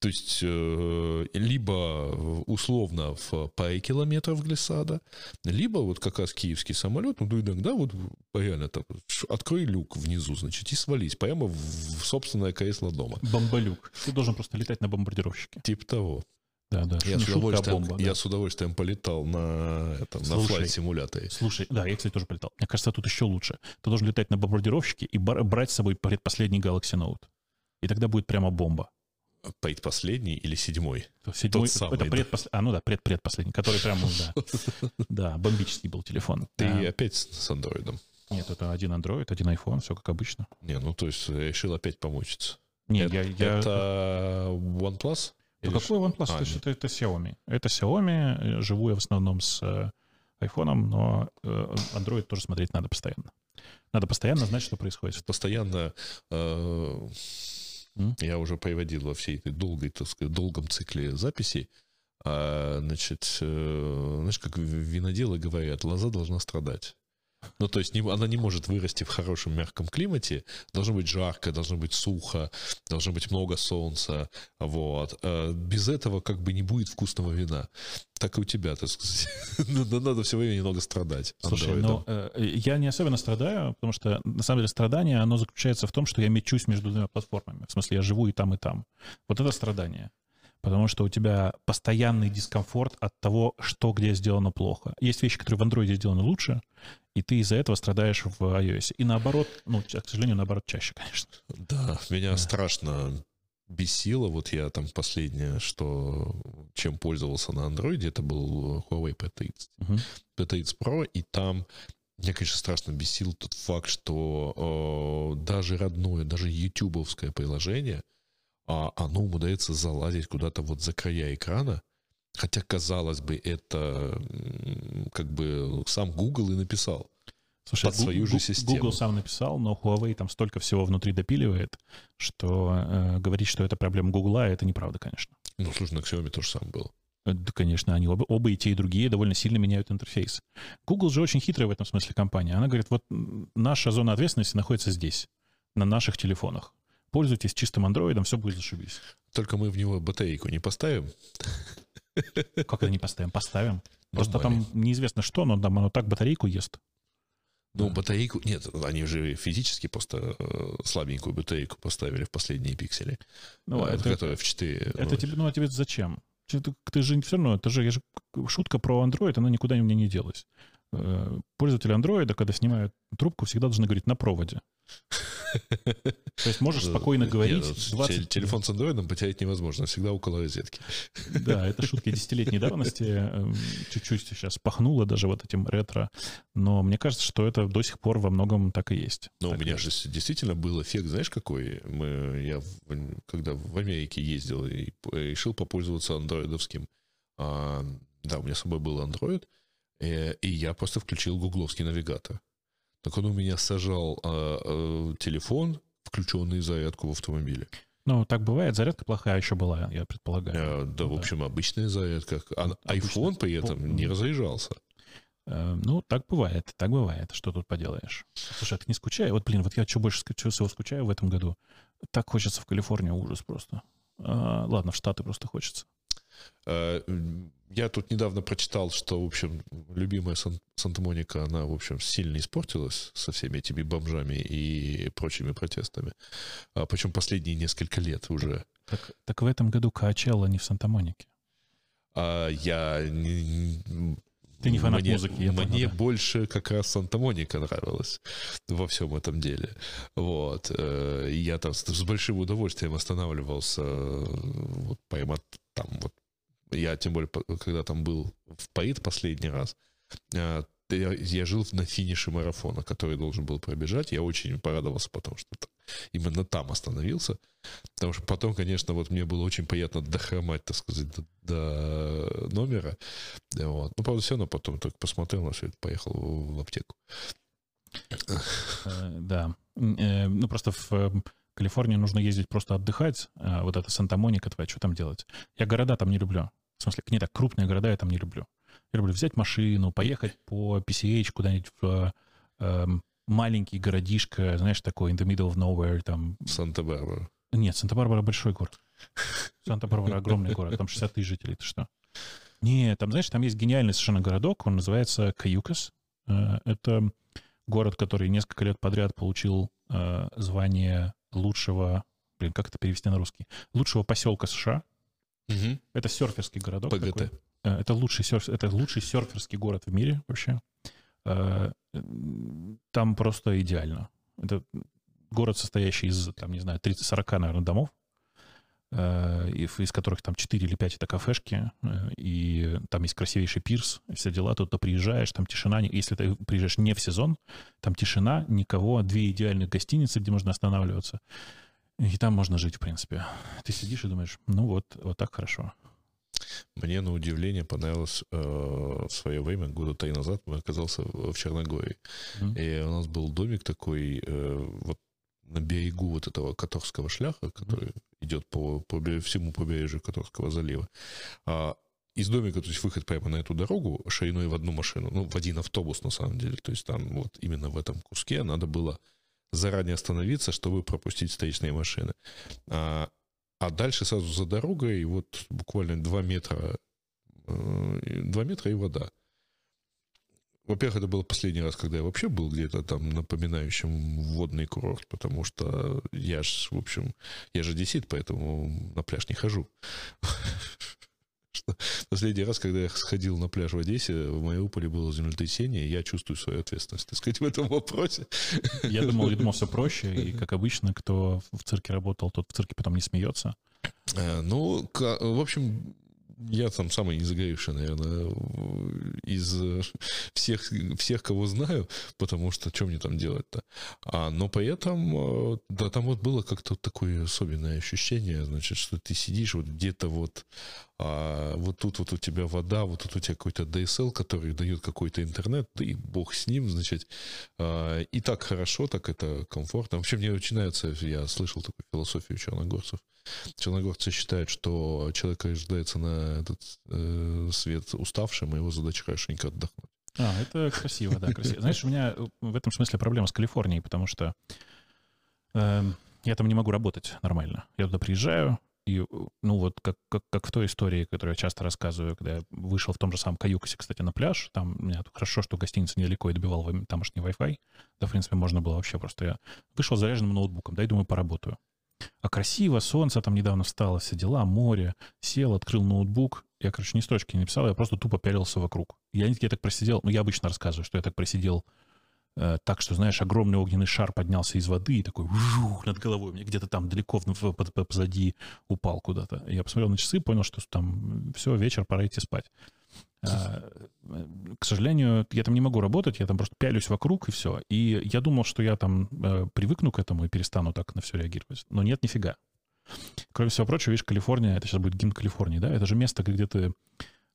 то есть э, либо условно в паре километров глиссада, либо вот как раз киевский самолет, ну иногда вот реально так, открой люк внизу, значит, и свались прямо в, в собственное кресло дома. Бомболюк. Ты должен просто летать на бомбардировщике. Типа того. Да, да. Я, с удовольствием, бомба, я да. с удовольствием полетал на, этом, слушай, на флайт-симуляторе. Слушай, да, я, кстати, тоже полетал. Мне кажется, тут еще лучше. Ты должен летать на бомбардировщике и брать с собой предпоследний Galaxy Note. И тогда будет прямо бомба предпоследний или седьмой? Седьмой, Тот самый, это предпоследний, да? а, ну да, предпредпоследний, который прямо, да, <laughs> да, бомбический был телефон. Ты а, опять с андроидом? Нет, это один Android, один iPhone, все как обычно. Не, ну то есть решил опять помучиться. Нет, это, я, я... Это OnePlus? Ну, какой OnePlus? А, это, это, Xiaomi. Это Xiaomi, живу я в основном с э, iPhone, но э, Android тоже смотреть надо постоянно. Надо постоянно знать, что происходит. Постоянно э. Я уже приводил во всей этой долгой, так сказать, долгом цикле записей. А, значит, э, знаешь, как виноделы говорят, лоза должна страдать. Ну, то есть не, она не может вырасти в хорошем мягком климате. Должно быть жарко, должно быть сухо, должно быть много солнца. Вот. А без этого как бы не будет вкусного вина. Так и у тебя, так сказать. <laughs> Надо все время немного страдать. Слушай, ну, э, я не особенно страдаю, потому что, на самом деле, страдание, оно заключается в том, что я мечусь между двумя платформами. В смысле, я живу и там, и там. Вот это страдание потому что у тебя постоянный дискомфорт от того, что где сделано плохо. Есть вещи, которые в Android сделаны лучше, и ты из-за этого страдаешь в iOS. И наоборот, ну, к сожалению, наоборот, чаще, <laughs> конечно. Да, меня да. страшно бесило. Вот я там последнее, что чем пользовался на андроиде, это был Huawei P30. Uh-huh. P30 Pro, и там меня, конечно, страшно бесил тот факт, что э, даже родное, даже ютубовское приложение, а оно умудряется залазить куда-то вот за края экрана, хотя, казалось бы, это как бы сам Google и написал. Слушай, под свою Google, же систему. Google сам написал, но Huawei там столько всего внутри допиливает, что э, говорить, что это проблема Google, это неправда, конечно. Ну, слушай, на Xiaomi тоже сам был. Э, да, конечно, они оба, оба и те, и другие довольно сильно меняют интерфейс. Google же очень хитрая в этом смысле компания. Она говорит, вот наша зона ответственности находится здесь, на наших телефонах пользуйтесь чистым андроидом, все будет зашибись. Только мы в него батарейку не поставим. Как это не поставим? Поставим. Просто там неизвестно что, но там оно так батарейку ест. Ну, да. батарейку... Нет, они уже физически просто э, слабенькую батарейку поставили в последние пиксели. Ну, э, это, которая в 4... Это тебе, ну, а тебе зачем? Ты, ты же все равно, это же, я же шутка про Android, она никуда у меня не делась. Э, пользователи Android, когда снимают трубку, всегда должны говорить на проводе. То есть можешь спокойно говорить. 20... Телефон с андроидом потерять невозможно, всегда около розетки. Да, это шутки десятилетней давности. Эм, чуть-чуть сейчас пахнуло даже вот этим ретро. Но мне кажется, что это до сих пор во многом так и есть. Но у меня же действительно был эффект, знаешь, какой? Мы, я когда в Америке ездил и решил попользоваться андроидовским а, Да, у меня с собой был Android, и, и я просто включил гугловский навигатор. Так он у меня сажал э, э, телефон, включенный зарядку в автомобиле. Ну, так бывает. Зарядка плохая еще была, я предполагаю. Э, да, в общем, обычная зарядка. А iPhone при этом не разряжался. Э, ну, так бывает, так бывает. Что тут поделаешь? Слушай, а ты не скучай? Вот, блин, вот я что больше всего скучаю в этом году. Так хочется в Калифорнию, ужас просто. А, ладно, в Штаты просто хочется. Э, я тут недавно прочитал, что, в общем, любимая Сан- Санта-Моника, она, в общем, сильно испортилась со всеми этими бомжами и прочими протестами. А, причем последние несколько лет уже. Так, так в этом году Каачелла не в Санта-Монике. А я ты не фанат мне, музыки, я Мне понял, да. больше как раз Санта-Моника нравилась во всем этом деле. Вот. э, Я там с, с большим удовольствием останавливался э, вот прямо там вот. Я тем более, когда там был в Парид последний раз, э, я, жил на финише марафона, который должен был пробежать. Я очень порадовался, потому что именно там остановился. Потому что потом, конечно, вот мне было очень приятно дохромать, так сказать, до, до номера. Вот. Ну, правда, все равно потом только посмотрел на все это, поехал в, в аптеку. Э, Да. Э, Ну, просто в Калифорнии нужно ездить просто отдыхать. Вот это Санта-Моника твоя, что там делать? Я города там не люблю. В смысле, не так, крупные города я там не люблю. Я люблю взять машину, поехать по PCH куда-нибудь в эм, маленький городишко, знаешь, такой in the middle of nowhere, там... Санта-Барбара. Нет, Санта-Барбара большой город. Санта-Барбара огромный город, там 60 тысяч жителей, ты что? Нет, там, знаешь, там есть гениальный совершенно городок, он называется Каюкас. Э, Это город, который несколько лет подряд получил э, звание лучшего, блин, как это перевести на русский? Лучшего поселка США. Угу. Это серферский городок. ПГТ. такой. Э, Это лучший, серф, это лучший серферский город в мире вообще. Э, Там просто идеально. Это город, состоящий из, там, не знаю, 30-40, наверное, домов, э, из которых там 4 или 5 это кафешки, и там есть красивейший пирс, все дела, туда приезжаешь, там тишина, если ты приезжаешь не в сезон, там тишина, никого, две идеальных гостиницы, где можно останавливаться, и там можно жить, в принципе. Ты сидишь и думаешь, ну вот, вот так хорошо. Мне на удивление понравилось э, в свое время, года три назад, мы оказался в Черногории. Мгм. И у нас был домик такой, э, вот на берегу вот этого Каторского шляха, который идет по, по всему побережью Каторского залива. А, из домика, то есть выход прямо на эту дорогу шириной в одну машину, ну, в один автобус на самом деле. То есть там вот именно в этом куске надо было заранее остановиться, чтобы пропустить встречные машины. А, а дальше сразу за дорогой вот буквально 2 метра, э, и- 2 метра и вода. Во-первых, это был последний раз, когда я вообще был где-то там напоминающим водный курорт, потому что я ж, в общем, я же десит, поэтому на пляж не хожу. Что Последний раз, когда я сходил на пляж в Одессе, в Мариуполе было землетрясение, и я чувствую свою ответственность, так сказать, в этом вопросе. Я думал, я думал, все проще, и, как обычно, кто в цирке работал, тот в цирке потом не смеется. Э, Ну, в общем, я там самый не загоревший, наверное, из э, всех, всех, кого знаю, потому что что мне там делать-то? А, но при этом, э, да, там вот было как-то такое особенное ощущение, значит, что ты сидишь вот где-то вот, а, вот тут вот у тебя вода, вот тут у тебя какой-то DSL, который дает какой-то интернет, и бог с ним, значит, а, и так хорошо, так это комфортно. Вообще мне нравится, я слышал такую философию черногорцев, Черногорцы считают, что человек рождается на этот э, свет уставшим, и его задача хорошенько отдохнуть. А, это красиво, да, красиво. Знаешь, у меня в этом смысле проблема с Калифорнией, потому что эм, я там не могу работать нормально. Я туда приезжаю, и, э, ну, вот как, как, как в той истории, которую я часто рассказываю, когда я вышел в том же самом Каюкасе, кстати, на пляж, там меня хорошо, что гостиница недалеко и добивал тамошний Wi-Fi, да, в принципе, можно было вообще просто... Я вышел с заряженным ноутбуком, да, и думаю, поработаю. А красиво, солнце там недавно встало, все дела, море, сел, открыл ноутбук. Я, короче, ни строчки не написал, я просто тупо пялился вокруг. Я, я так просидел, ну, я обычно рассказываю, что я так просидел так, что, знаешь, огромный огненный шар поднялся из воды и такой вжух, над головой меня где-то там далеко позади упал куда-то. Я посмотрел на часы, понял, что там все, вечер, пора идти спать. А, э, К сожалению, я там не могу работать, я там просто пялюсь вокруг и все. И я думал, что я там э, привыкну к этому и перестану так на все реагировать. Но нет, нифига. Кроме всего прочего, видишь, Калифорния, это сейчас будет гимн Калифорнии, да? Это же место, где ты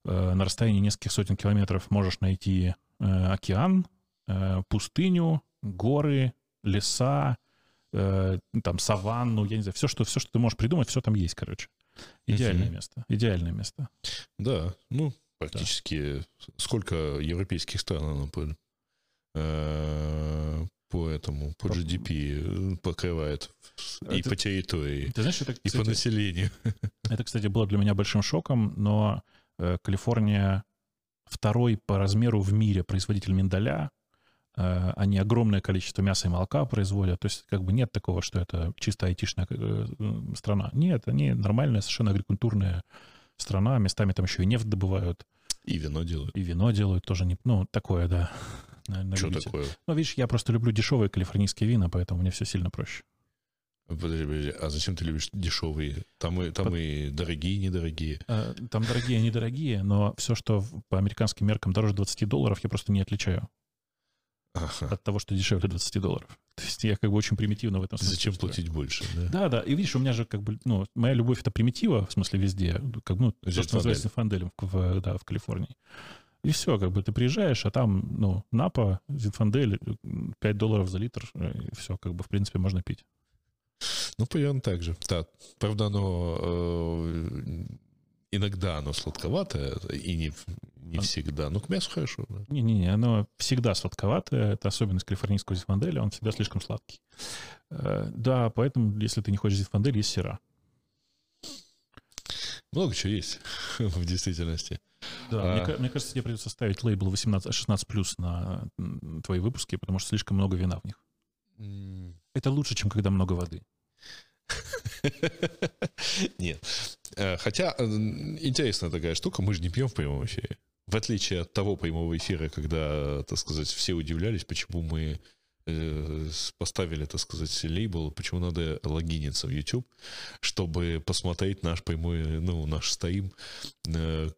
э, на расстоянии нескольких сотен километров можешь найти э, океан, э, пустыню, горы, леса, э, там саванну, я не знаю, все что, все, что ты можешь придумать, все там есть, короче. Идеальное Мгм. место, идеальное место. Да, ну, практически сколько европейских стран оно по, э, по этому, по По- GDP покрывает и Это- по территории, Ты знаешь, это, и по кстати, населению. <laughs> это, кстати, было для меня большим шоком, но э, Калифорния второй по размеру в мире производитель миндаля. Э, Они огромное количество мяса и молока производят. То есть как бы нет такого, что это чисто айтишная э, э, страна. Нет, они нормальная, совершенно агрикультурная страна. Местами там еще и нефть добывают, И вино делают. и вино делают тоже. Не, ну, такое, да. <laughs> на- на Что любителя. такое? Ну, видишь, я просто люблю дешевые калифорнийские вина, поэтому мне все сильно проще. Подожди, подожди, а зачем ты любишь дешевые? Там и, там Под- и дорогие, и недорогие. Там дорогие, недорогие, но все, что по американским меркам дороже 20 долларов, я просто не отличаю Ага. от того, что дешевле 20 долларов. То есть я как бы очень примитивно в этом смысле. Зачем строю. платить больше? Да? Да, да. И видишь, у меня же как бы, ну, моя любовь это примитива, в смысле везде, как, ну, то, что называется фанделем в, в- да, в Калифорнии. И все, как бы ты приезжаешь, а там, ну, Напа, Зинфандель, 5 долларов за литр, и все, как бы, в принципе, можно пить. Ну, примерно так же. Да. Правда, оно э, иногда оно сладковатое, и не, не А- всегда. Но к мясу хорошо. да. Не-не-не, оно всегда сладковатое, это особенность калифорнийского зинфанделя, он всегда слишком сладкий. Э, Да, поэтому, если ты не хочешь зинфандель, есть сыра. Много чего есть <laughs> в действительности. Да, А. мне, мне кажется, тебе придется ставить лейбл 18, 16 плюс на твои выпуски, потому что слишком много вина в них. М. Это лучше, чем когда много воды. <laughs> <laughs> Нет. Э, Хотя э, интересная такая штука, мы же не пьем в прямом эфире. В отличие от того прямого эфира, когда, так сказать, все удивлялись, почему мы э, поставили, так сказать, лейбл, почему надо логиниться в YouTube, чтобы посмотреть наш прямой, ну, наш стрим, э,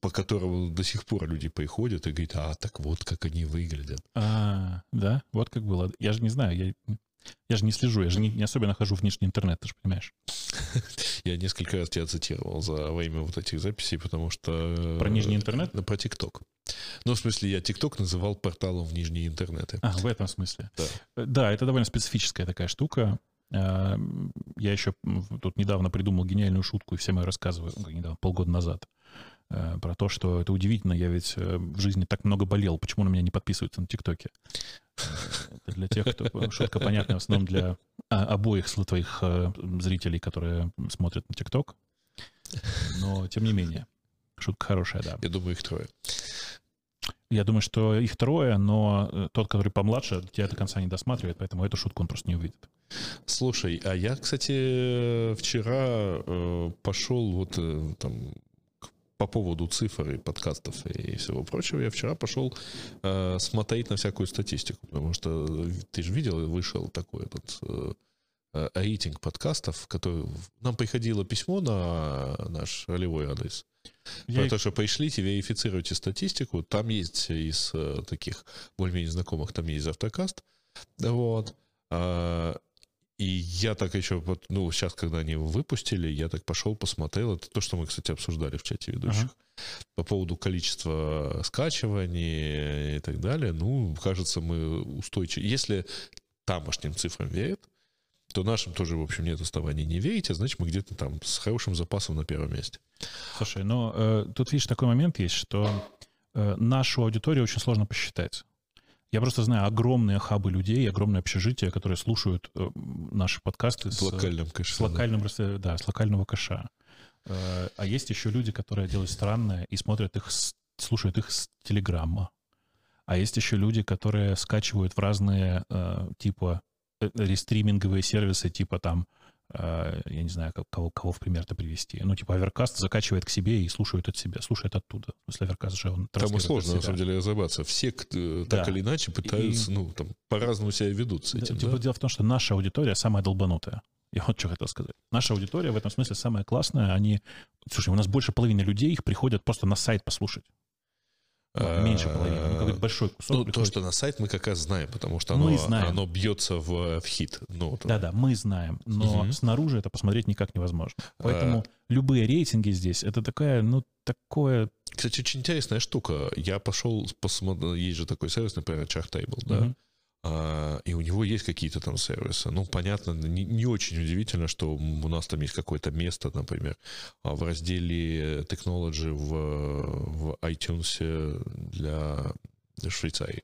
по которому до сих пор люди приходят и говорят, а, так вот, как они выглядят. А, да, вот как было. Я же не знаю, я, я же не слежу, я же не, не особенно хожу в внешний интернет, ты же понимаешь. <laughs> Я несколько раз тебя цитировал за время вот этих записей, потому что... Про нижний интернет? Ну, Про ТикТок. Ну, в смысле, я ТикТок называл порталом в нижние интернеты. А, в этом смысле. Да. Э, Да, это довольно специфическая такая штука. А, Я еще тут недавно придумал гениальную шутку, и всем ее рассказываю, ну, недавно, полгода назад, э, про то, что это удивительно, я ведь э, в жизни так много болел, почему на меня не подписываются на ТикТоке? Э, Это для тех, кто... Шутка понятная в основном для а, обоих твоих э, зрителей, которые смотрят на ТикТок. Но, тем не менее, шутка хорошая, да. Я думаю, их трое. Я думаю, что их трое, но э, тот, который помладше, тебя до конца не досматривает, поэтому эту шутку он просто не увидит. Слушай, а я, кстати, вчера э, пошел вот э, там по поводу цифр и подкастов и всего прочего, я вчера пошел э, смотреть на всякую статистику, потому что э, ты же видел, вышел такой этот э, э, рейтинг подкастов, который нам приходило письмо на наш ролевой адрес. Я то, что пришлите, верифицируйте статистику. Там есть из э, таких более-менее знакомых, там есть автокаст. Вот. А, и я так еще, вот, ну, сейчас, когда они его выпустили, я так пошел, посмотрел. Это то, что мы, кстати, обсуждали в чате ведущих. Ага. По поводу количества скачиваний и так далее. Ну, кажется, мы устойчивы. Если тамошним цифрам верят, то нашим тоже, в общем, нет оснований не верить, а значит, мы где-то там с хорошим запасом на первом месте. Слушай, ну э, тут, видишь, такой момент есть, что э, нашу аудиторию очень сложно посчитать. Я просто знаю огромные хабы людей, огромное общежитие, которые слушают э, наши подкасты В с, локальном, конечно. с локальным, просто, да, с локального кэша. Э, а есть еще люди, которые делают странное и смотрят их, с- слушают их с Телеграмма. А есть еще люди, которые скачивают в разные э, типа э, рестриминговые сервисы, типа там, э, я не знаю, кого, кого в пример-то привести. Ну, типа Аверкаст закачивает к себе и слушает от себя, слушает оттуда. В смысле, Аверкаст же он Там и сложно, на самом деле, разобраться. Все так Да. или иначе пытаются, ну, там, по-разному себя ведут с Да, этим, типа, да? Дело в том, что наша аудитория самая долбанутая. Я вот что хотел сказать. Наша аудитория в этом смысле самая классная. Они... Слушай, у нас больше половины людей их приходят просто на сайт послушать. Ну, меньше половины, ну, какой-то большой кусок. Ну, то, приходит. что на сайт мы как раз знаем, потому что оно, оно бьется в, в хит. Ну, Да-да, мы знаем, но Мгм. снаружи это посмотреть никак невозможно. А. Поэтому любые рейтинги здесь, это такая, ну, такое... Кстати, очень интересная штука. Я пошел посмотреть, есть же такой сервис, например, Chartable, да, Мгм. А, и у него есть какие-то там сервисы. Ну, понятно, не, не очень удивительно, что у нас там есть какое-то место, например, а, в разделе Technology в, в iTunes для Швейцарии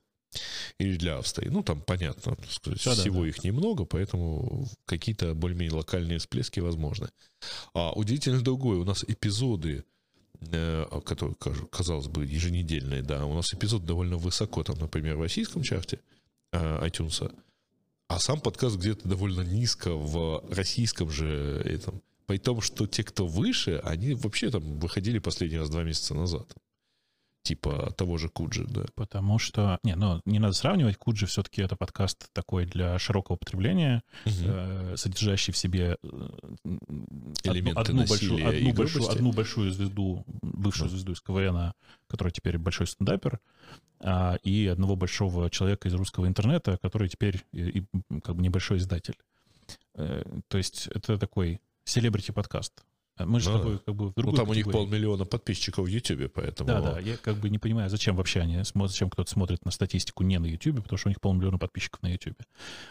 или для Австрии. Ну, там понятно, сказать, Да-да-да. всего их немного, поэтому какие-то более-менее локальные всплески возможны. А удивительно другое, у нас эпизоды э, которые, казалось бы, еженедельные, да, у нас эпизод довольно высоко, там, например, в российском чарте iTunes, а сам подкаст где-то довольно низко в российском же этом. При том, что те, кто выше, они вообще там выходили последний раз два месяца назад. Типа того же Куджи, да. Потому что... Не, ну, не надо сравнивать. Куджи все-таки это подкаст такой для широкого потребления, Мгм. э, содержащий в себе э, Элементы одну, одну, большую, одну, большую, одну большую звезду, бывшую Да. звезду из КВН, которая теперь большой стендапер, а, и одного большого человека из русского интернета, который теперь и, и, как бы небольшой издатель. Э, То есть это такой селебрити подкаст. А Мы же Ну с тобой как бы в Ну, другой там у них полмиллиона подписчиков в Ютубе, поэтому... Да, да, я как бы не понимаю, зачем вообще они, зачем кто-то смотрит на статистику не на YouTube, потому что у них полмиллиона подписчиков на YouTube.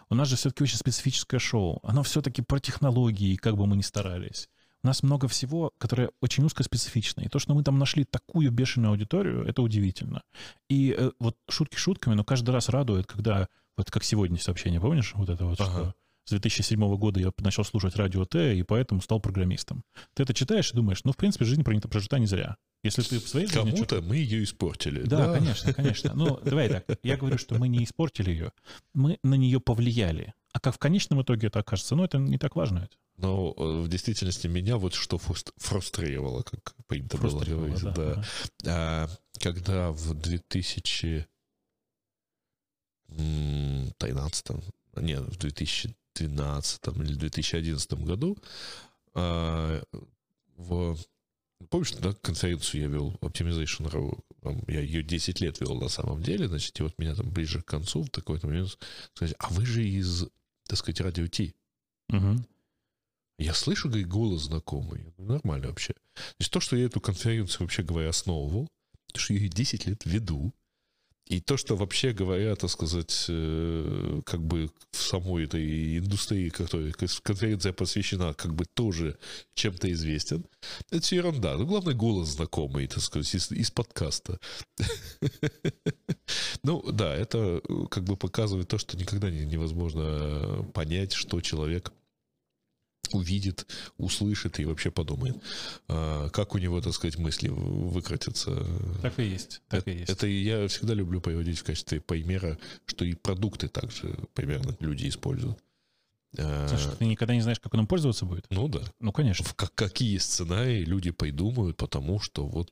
У нас же все-таки очень специфическое шоу. Оно все-таки про технологии, как бы мы ни старались. У нас много всего, которое очень узкоспецифично. И то, что мы там нашли такую бешеную аудиторию, это удивительно. И э, вот шутки шутками, но каждый раз радует, когда, вот как сегодня сообщение, помнишь, вот это вот, Ага. что с 2007 года я начал слушать радио Т, и поэтому стал программистом. Ты это читаешь и думаешь, ну, в принципе, жизнь прожита, прожита не зря. Если ты в своей жизни Кому-то мы ее испортили. да, конечно, конечно. Ну, давай так. Я говорю, что мы не испортили ее, мы на нее повлияли. А как в конечном итоге это окажется, ну, это не так важно. Но э, в действительности меня вот что фрус- фрустрировало, как принято было говорить, да. да. Ага. А, когда в 2013, нет, в 2012 или 2011 году а, в Помнишь, да, конференцию я вел, Optimization.ru, Там я ее 10 лет вел на самом деле, значит, и вот меня там ближе к концу в такой-то момент сказать, а вы же из, так сказать, радио Ти. Мгм. Я слышу, говорит, голос знакомый. Нормально вообще. То есть то, что я эту конференцию, вообще говоря, основывал, то, что я ее 10 лет веду, и то, что вообще говоря, так сказать, э, как бы в самой этой индустрии, которой конференция посвящена, как бы тоже чем-то известен, это ерунда. Ну, главное, голос знакомый, так сказать, из, из подкаста. <laughs> Ну, да, это э, как бы показывает то, что никогда не- невозможно понять, что человек увидит, услышит и вообще подумает, А, как у него, так сказать, мысли выкрутятся. Так и есть. Так это, и есть. это я всегда люблю приводить в качестве примера, что и продукты также примерно люди используют. А, Слушай, ты никогда не знаешь, как он им пользоваться будет? ну да. Ну, конечно. В как- какие сценарии люди придумают, потому что вот...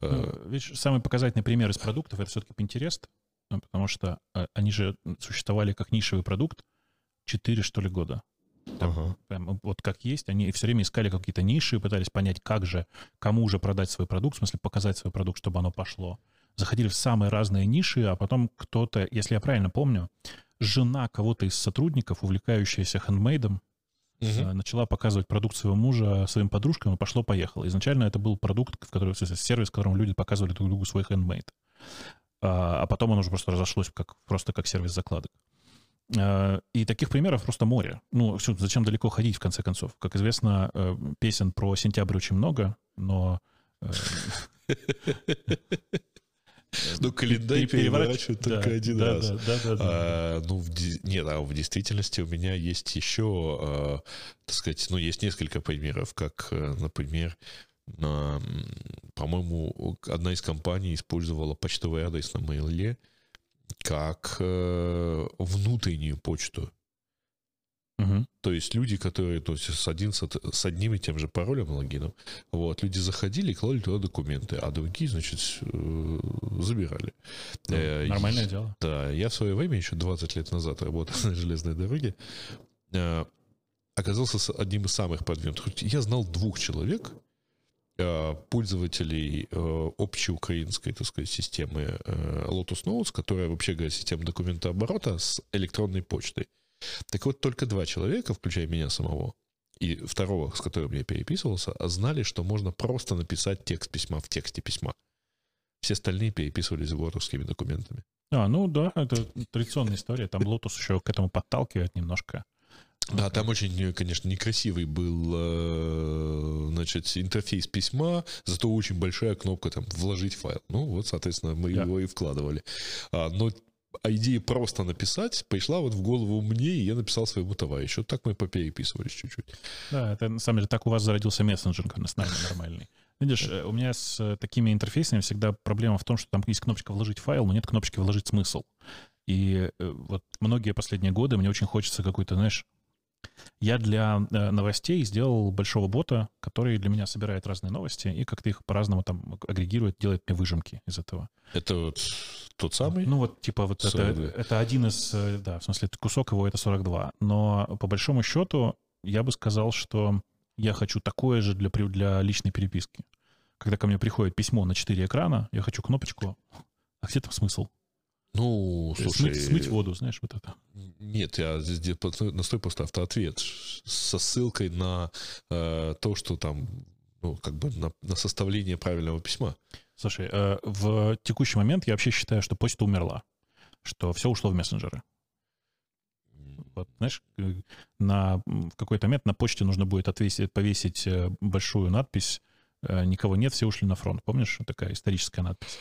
э, Ну, видишь, самый показательный пример из продуктов — это все-таки Pinterest, ну, потому что они же существовали как нишевый продукт 4, что ли, года. Ага. Прям вот как есть, они все время искали какие-то ниши пытались понять, как же, кому же продать свой продукт, в смысле показать свой продукт, чтобы оно пошло. Заходили в самые разные ниши, а потом кто-то, если я правильно помню, жена кого-то из сотрудников, увлекающаяся хендмейдом, э, начала показывать продукт своего мужа своим подружкам и пошло-поехало. Изначально это был продукт, в который, в смысле, сервис, в котором люди показывали друг другу свой хендмейд. А, а потом он уже просто разошлось как, просто как сервис закладок. А, И таких примеров просто море. Ну, зачем далеко ходить, в конце концов? Как известно, э, песен про сентябрь очень много, но... э, Ну, календарь переворачивают только один раз. А, ну, нет, а в действительности у меня есть еще, так сказать, ну, есть несколько примеров, как, э, например, по-моему, одна из компаний использовала почтовый адрес на мейле как э, внутреннюю почту. Мгм. То есть люди, которые то есть с, один, с, одним и тем же паролем, логином, вот, люди заходили и клали туда документы, а другие, значит, э, забирали. Ну, Э, Нормальное и- дело. Да, я в свое время, еще 20 лет назад, работал <laughs> на железной дороге, э, оказался одним из самых продвинутых. Я знал двух человек, пользователей э, общеукраинской, так сказать, системы э, Lotus Notes, которая, вообще говоря, система документооборота с электронной почтой. Так вот, только два человека, включая меня самого, и второго, с которым я переписывался, знали, что можно просто написать текст письма в тексте письма. Все остальные переписывались вордовскими документами. А, ну да, это традиционная история. Там Lotus еще к этому подталкивает немножко. Да, там очень, конечно, некрасивый был, э, значит, интерфейс письма, зато очень большая кнопка там «вложить файл». Ну, вот, соответственно, мы да. его и вкладывали. А, но идея просто написать пришла вот в голову мне, и я написал своему товарищу. Вот так мы попереписывались чуть-чуть. Да, это на самом деле так у вас зародился мессенджер с нами нормальный. Видишь, э, у меня с э, такими интерфейсами всегда проблема в том, что там есть кнопочка «вложить файл», но нет кнопочки «вложить смысл». И вот многие последние годы мне очень хочется какой-то, знаешь, я для новостей сделал большого бота, который для меня собирает разные новости и как-то их по-разному там агрегирует, делает мне выжимки из этого. Это вот тот самый? Ну вот типа вот это, это один из, да, в смысле кусок его это 42. Но по большому счету я бы сказал, что я хочу такое же для, для личной переписки. Когда ко мне приходит письмо на 4 экрана, я хочу кнопочку. А где там смысл? Ну, слушай... Смыть, смыть воду, знаешь, вот это. Нет, я здесь настрой просто автоответ со ссылкой на э, то, что там, ну, как бы на, на составление правильного письма. Слушай, э, в текущий момент я вообще считаю, что почта умерла, что все ушло в мессенджеры. Вот, знаешь, э, на, в какой-то момент на почте нужно будет отвесить, повесить э, большую надпись э, «Никого нет, все ушли на фронт». Помнишь, такая историческая надпись?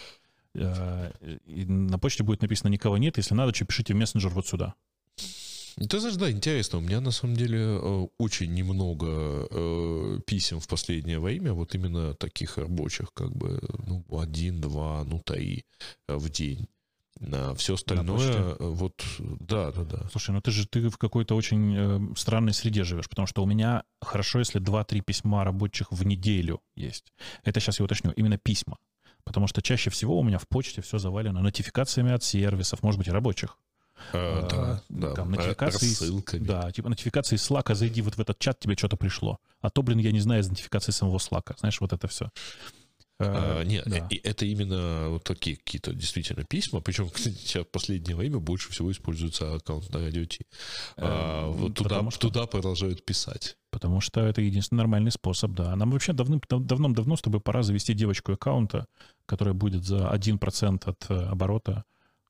И на почте будет написано «Никого нет, если надо, что пишите в мессенджер вот сюда». Ты знаешь, да, интересно. У меня на самом деле очень немного писем в последнее время, вот именно таких рабочих, как бы, ну, один, два, ну, три в день. А все остальное, э, вот, да, да, да. Слушай, ну ты же ты в какой-то очень э, странной среде живешь, потому что у меня хорошо, если 2-3 письма рабочих в неделю есть. Это сейчас я уточню, именно письма. Потому что чаще всего у меня в почте все завалено нотификациями от сервисов, может быть, рабочих. А, а, да, да. Там нотификации, рассылками. Да, типа нотификации из Slack, зайди вот в этот чат, тебе что-то пришло. А то, блин, я не знаю из нотификации самого Slack. Знаешь, вот это все. А, нет, да. это именно вот такие какие-то действительно письма, причем, кстати, сейчас в последнее время больше всего используется аккаунт на радио Ти. А, вот туда, что, туда продолжают писать. Потому что это единственный нормальный способ, да. Нам вообще давным-давно с тобой пора завести девочку аккаунта, которая будет за 1% от э, оборота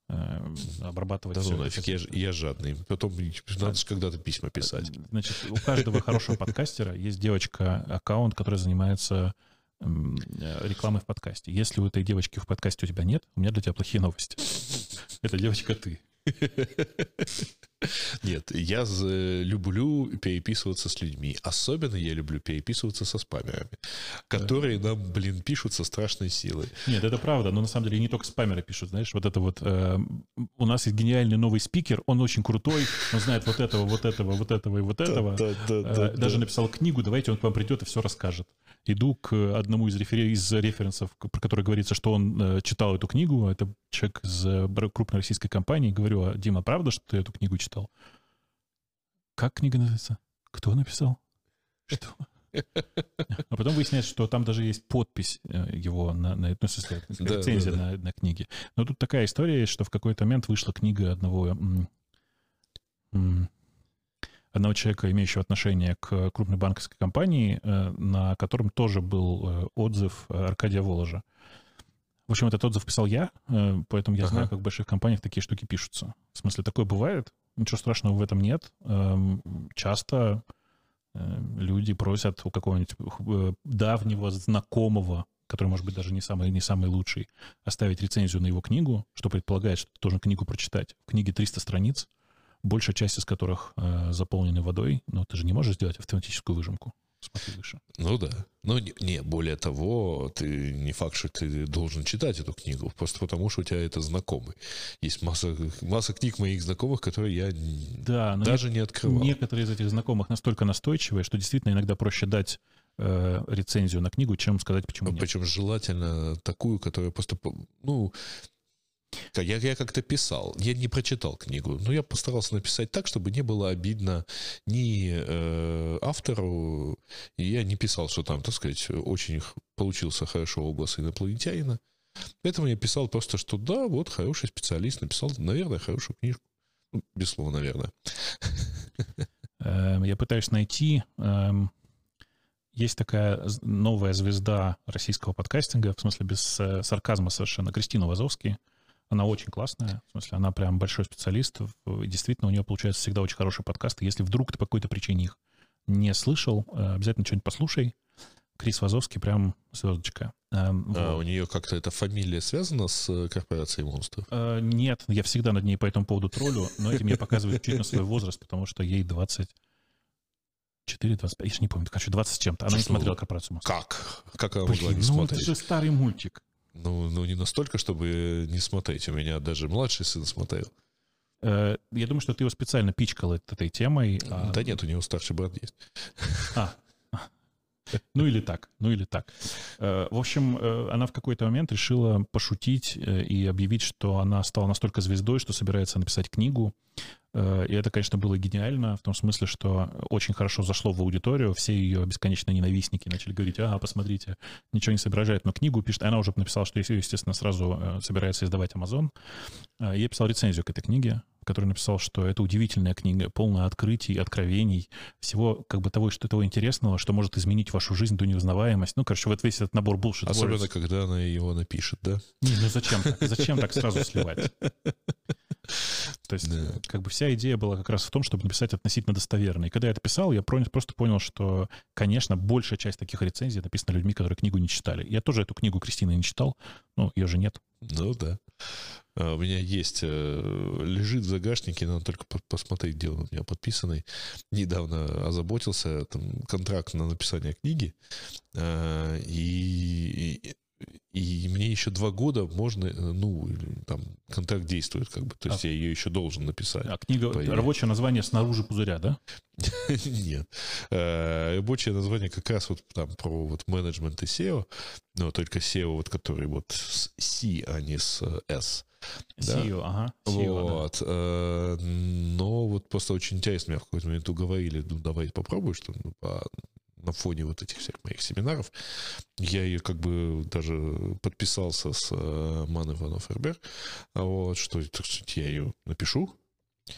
э, обрабатывать да, все. Ну, нафиг, я, я жадный. Потом надо же когда-то письма писать. Значит, у каждого хорошего <laughs> подкастера есть девочка аккаунт, который занимается Э, рекламы в подкасте. Если у этой девочки в подкасте у тебя нет, у меня для тебя плохие новости. Эта девочка ты. Нет, я люблю переписываться с людьми. Особенно я люблю переписываться со спамерами, которые нам, блин, пишут со страшной силой. Нет, это правда, но на самом деле не только спамеры пишут, знаешь, вот это вот... Э, у нас есть гениальный новый спикер, он очень крутой, он знает вот этого, вот этого, вот этого и вот этого. Э, даже написал книгу, давайте он к вам придет и все расскажет иду к одному из, рефер... из референсов, про который говорится, что он э, читал эту книгу. Это человек из э, крупной российской компании. Говорю, а, Дима, правда, что ты эту книгу читал? Как книга называется? Кто написал? Что? А потом выясняется, что там даже есть подпись э, его на, на ну, смысле, рецензия да, да, да. На, на книге. Но тут такая история есть, что в какой-то момент вышла книга одного одного человека, имеющего отношение к крупной банковской компании, э, на котором тоже был э, отзыв Аркадия Воложа. В общем, этот отзыв писал я, э, поэтому я ага. знаю, как в больших компаниях такие штуки пишутся. В смысле, такое бывает, ничего страшного в этом нет. Эм, часто люди просят у какого-нибудь давнего знакомого, который, может быть, даже не самый, не самый лучший, оставить рецензию на его книгу, что предполагает, что ты должен книгу прочитать. В книге 300 страниц, большая часть из которых э, заполнены водой, но ты же не можешь сделать автоматическую выжимку. Смотри выше. Ну да. Ну не, не, более того, ты не факт, что ты должен читать эту книгу, просто потому что у тебя это знакомый. Есть масса, масса книг моих знакомых, которые я да, даже не открывал. Некоторые из этих знакомых настолько настойчивые, что действительно иногда проще дать э, рецензию на книгу, чем сказать, почему нет. Причем желательно такую, которая просто, ну, Я, я как-то писал, я не прочитал книгу, но я постарался написать так, чтобы не было обидно ни э, автору, я не писал, что там, так сказать, очень получился хорошо образ инопланетянина. Поэтому я писал просто, что да, вот хороший специалист написал, наверное, хорошую книжку. Ну, без слова, наверное. Эм, я пытаюсь найти эм, есть такая новая звезда российского подкастинга, в смысле без э, сарказма совершенно, Кристина Вазовский. Она очень классная, в смысле, она прям большой специалист. Действительно, у нее получается всегда очень хорошие подкасты. Если вдруг ты по какой-то причине их не слышал, э, обязательно что-нибудь послушай. Крис Вазовский прям звездочка. Эм, а вот. у нее как-то эта фамилия связана с э, корпорацией монстров? Нет, я всегда над ней по этому поводу троллю, но этим я показываю чуть на свой возраст, потому что ей 20 4, 25, я не помню, короче, 20 с чем-то. Она Что? не смотрела «Корпорацию Монстров». Как? Как она Блин, могла не ну, смотреть? это же старый мультик. Ну, ну, не настолько, чтобы не смотреть. У меня даже младший сын смотрел. Э, я думаю, что ты его специально пичкал этой темой. А... Да нет, у него старший брат есть. А, ну или так, ну или так. Э, в общем, э, она в какой-то момент решила пошутить э, и объявить, что она стала настолько звездой, что собирается написать книгу. И это, конечно, было гениально в том смысле, что очень хорошо зашло в аудиторию. Все ее бесконечно ненавистники начали говорить, ага, посмотрите, ничего не соображает, но книгу пишет. Она уже написала, что, естественно, сразу собирается издавать Amazon. Я писал рецензию к этой книге который написал, что это удивительная книга, полная открытий, откровений, всего как бы того, что того интересного, что может изменить вашу жизнь до неузнаваемости. Ну, короче, вот весь этот набор булшит. Особенно, words. когда она его напишет, да? Не, ну зачем так? Зачем так сразу сливать? То есть, да. как бы вся идея была как раз в том, чтобы написать относительно достоверно. И когда я это писал, я просто понял, что, конечно, большая часть таких рецензий написана людьми, которые книгу не читали. Я тоже эту книгу Кристины не читал, но ее же нет. Ну да. А, у меня есть, э, лежит в загашнике, надо только посмотреть, где он у меня подписанный. Недавно озаботился, там, контракт на написание книги, а, и, и мне еще два года можно, э, ну, там, контракт действует, как бы, то есть а, я ее еще должен написать. А книга, по... рабочее название «Снаружи пузыря», да? <laughs> Нет. Э, рабочее название как раз вот там про вот менеджмент и SEO, но только SEO, вот который вот с C, а не с S. SEO, да? ага. SEO, вот. Да. Но вот просто очень интересно, меня в какой-то момент уговорили, ну, давай попробуй, что ну, по на фоне вот этих всех моих семинаров. Я ее как бы даже подписался с э, Ман Иванов РБ, вот, что, так сказать, я ее напишу,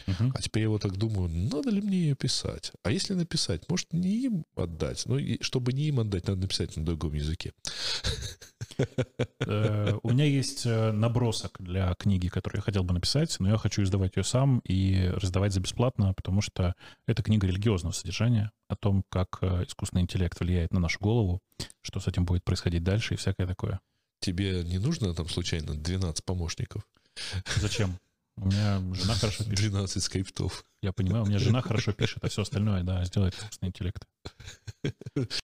Uh-huh. А теперь я вот так думаю, надо ли мне ее писать? А если написать, может, не им отдать? Ну, и чтобы не им отдать, надо написать на другом языке. <laughs> Э, у меня есть э, набросок для книги, которую я хотел бы написать, но я хочу издавать ее сам и раздавать за бесплатно, потому что это книга религиозного содержания о том, как э, искусственный интеллект влияет на нашу голову, что с этим будет происходить дальше и всякое такое. Тебе не нужно там случайно 12 помощников? Зачем? У меня жена хорошо пишет. 12 скриптов. Я понимаю, у меня жена хорошо пишет, а все остальное, да, сделает искусственный интеллект.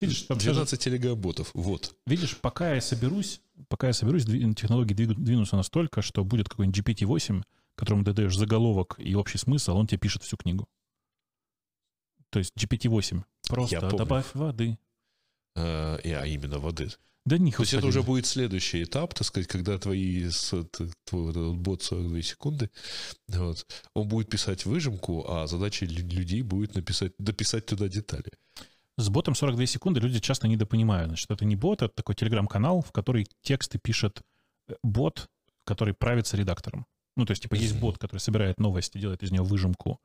Видишь, там 12 телегоботов, вот. Видишь, пока я соберусь, пока я соберусь, технологии двинутся настолько, что будет какой-нибудь GPT-8, которому ты даешь заголовок и общий смысл, он тебе пишет всю книгу. То есть GPT-8. Просто добавь воды. А, а именно воды. Да не То есть это уже будет следующий этап, так сказать, когда твои, твой бот 42 секунды, вот, он будет писать выжимку, а задача людей будет написать, дописать туда детали. С ботом 42 секунды люди часто недопонимают. Значит, это не бот, это такой телеграм-канал, в который тексты пишет э, бот, который правится редактором. Ну, то есть, типа, есть бот, который собирает новости, делает из нее выжимку,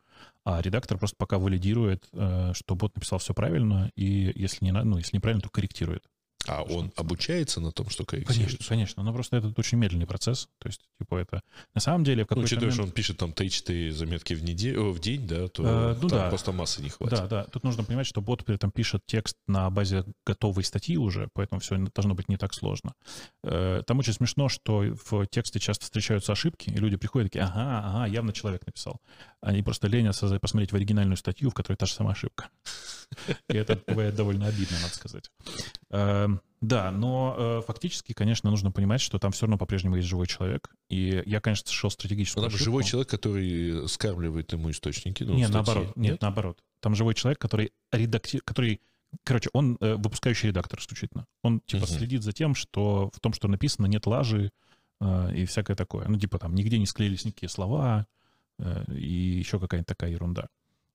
а редактор просто пока валидирует, э, что бот написал все правильно, и если, не, ну, если неправильно, то корректирует. А он обучается на том, что корректируется? Конечно, конечно. Но просто это очень медленный процесс. То есть, типа, это на самом деле в какой-то ну, Учитывая, момент... что он пишет там 3-4 заметки в, неделю, в день, да, то э, ну, там да. просто массы не хватит. Да, да. Тут нужно понимать, что бот при этом пишет текст на базе готовой статьи уже, поэтому все должно быть не так сложно. Э, там очень смешно, что в тексте часто встречаются ошибки, и люди приходят такие, ага, ага, явно человек написал. Они просто ленятся посмотреть в оригинальную статью, в которой та же самая ошибка. <laughs> И это бывает довольно обидно, надо сказать. Эм, да, но э, фактически, конечно, нужно понимать, что там все равно по-прежнему есть живой человек. И я, конечно, сошел стратегическую Там ошибку. живой человек, который скармливает ему источники. Ну, нет, наоборот. Нет? нет, наоборот. Там живой человек, который редакти... который Короче, он э, выпускающий редактор исключительно. Он типа угу. следит за тем, что в том, что написано, нет лажи, э, и всякое такое. Ну, типа там нигде не склеились никакие слова э, и еще какая-нибудь такая ерунда.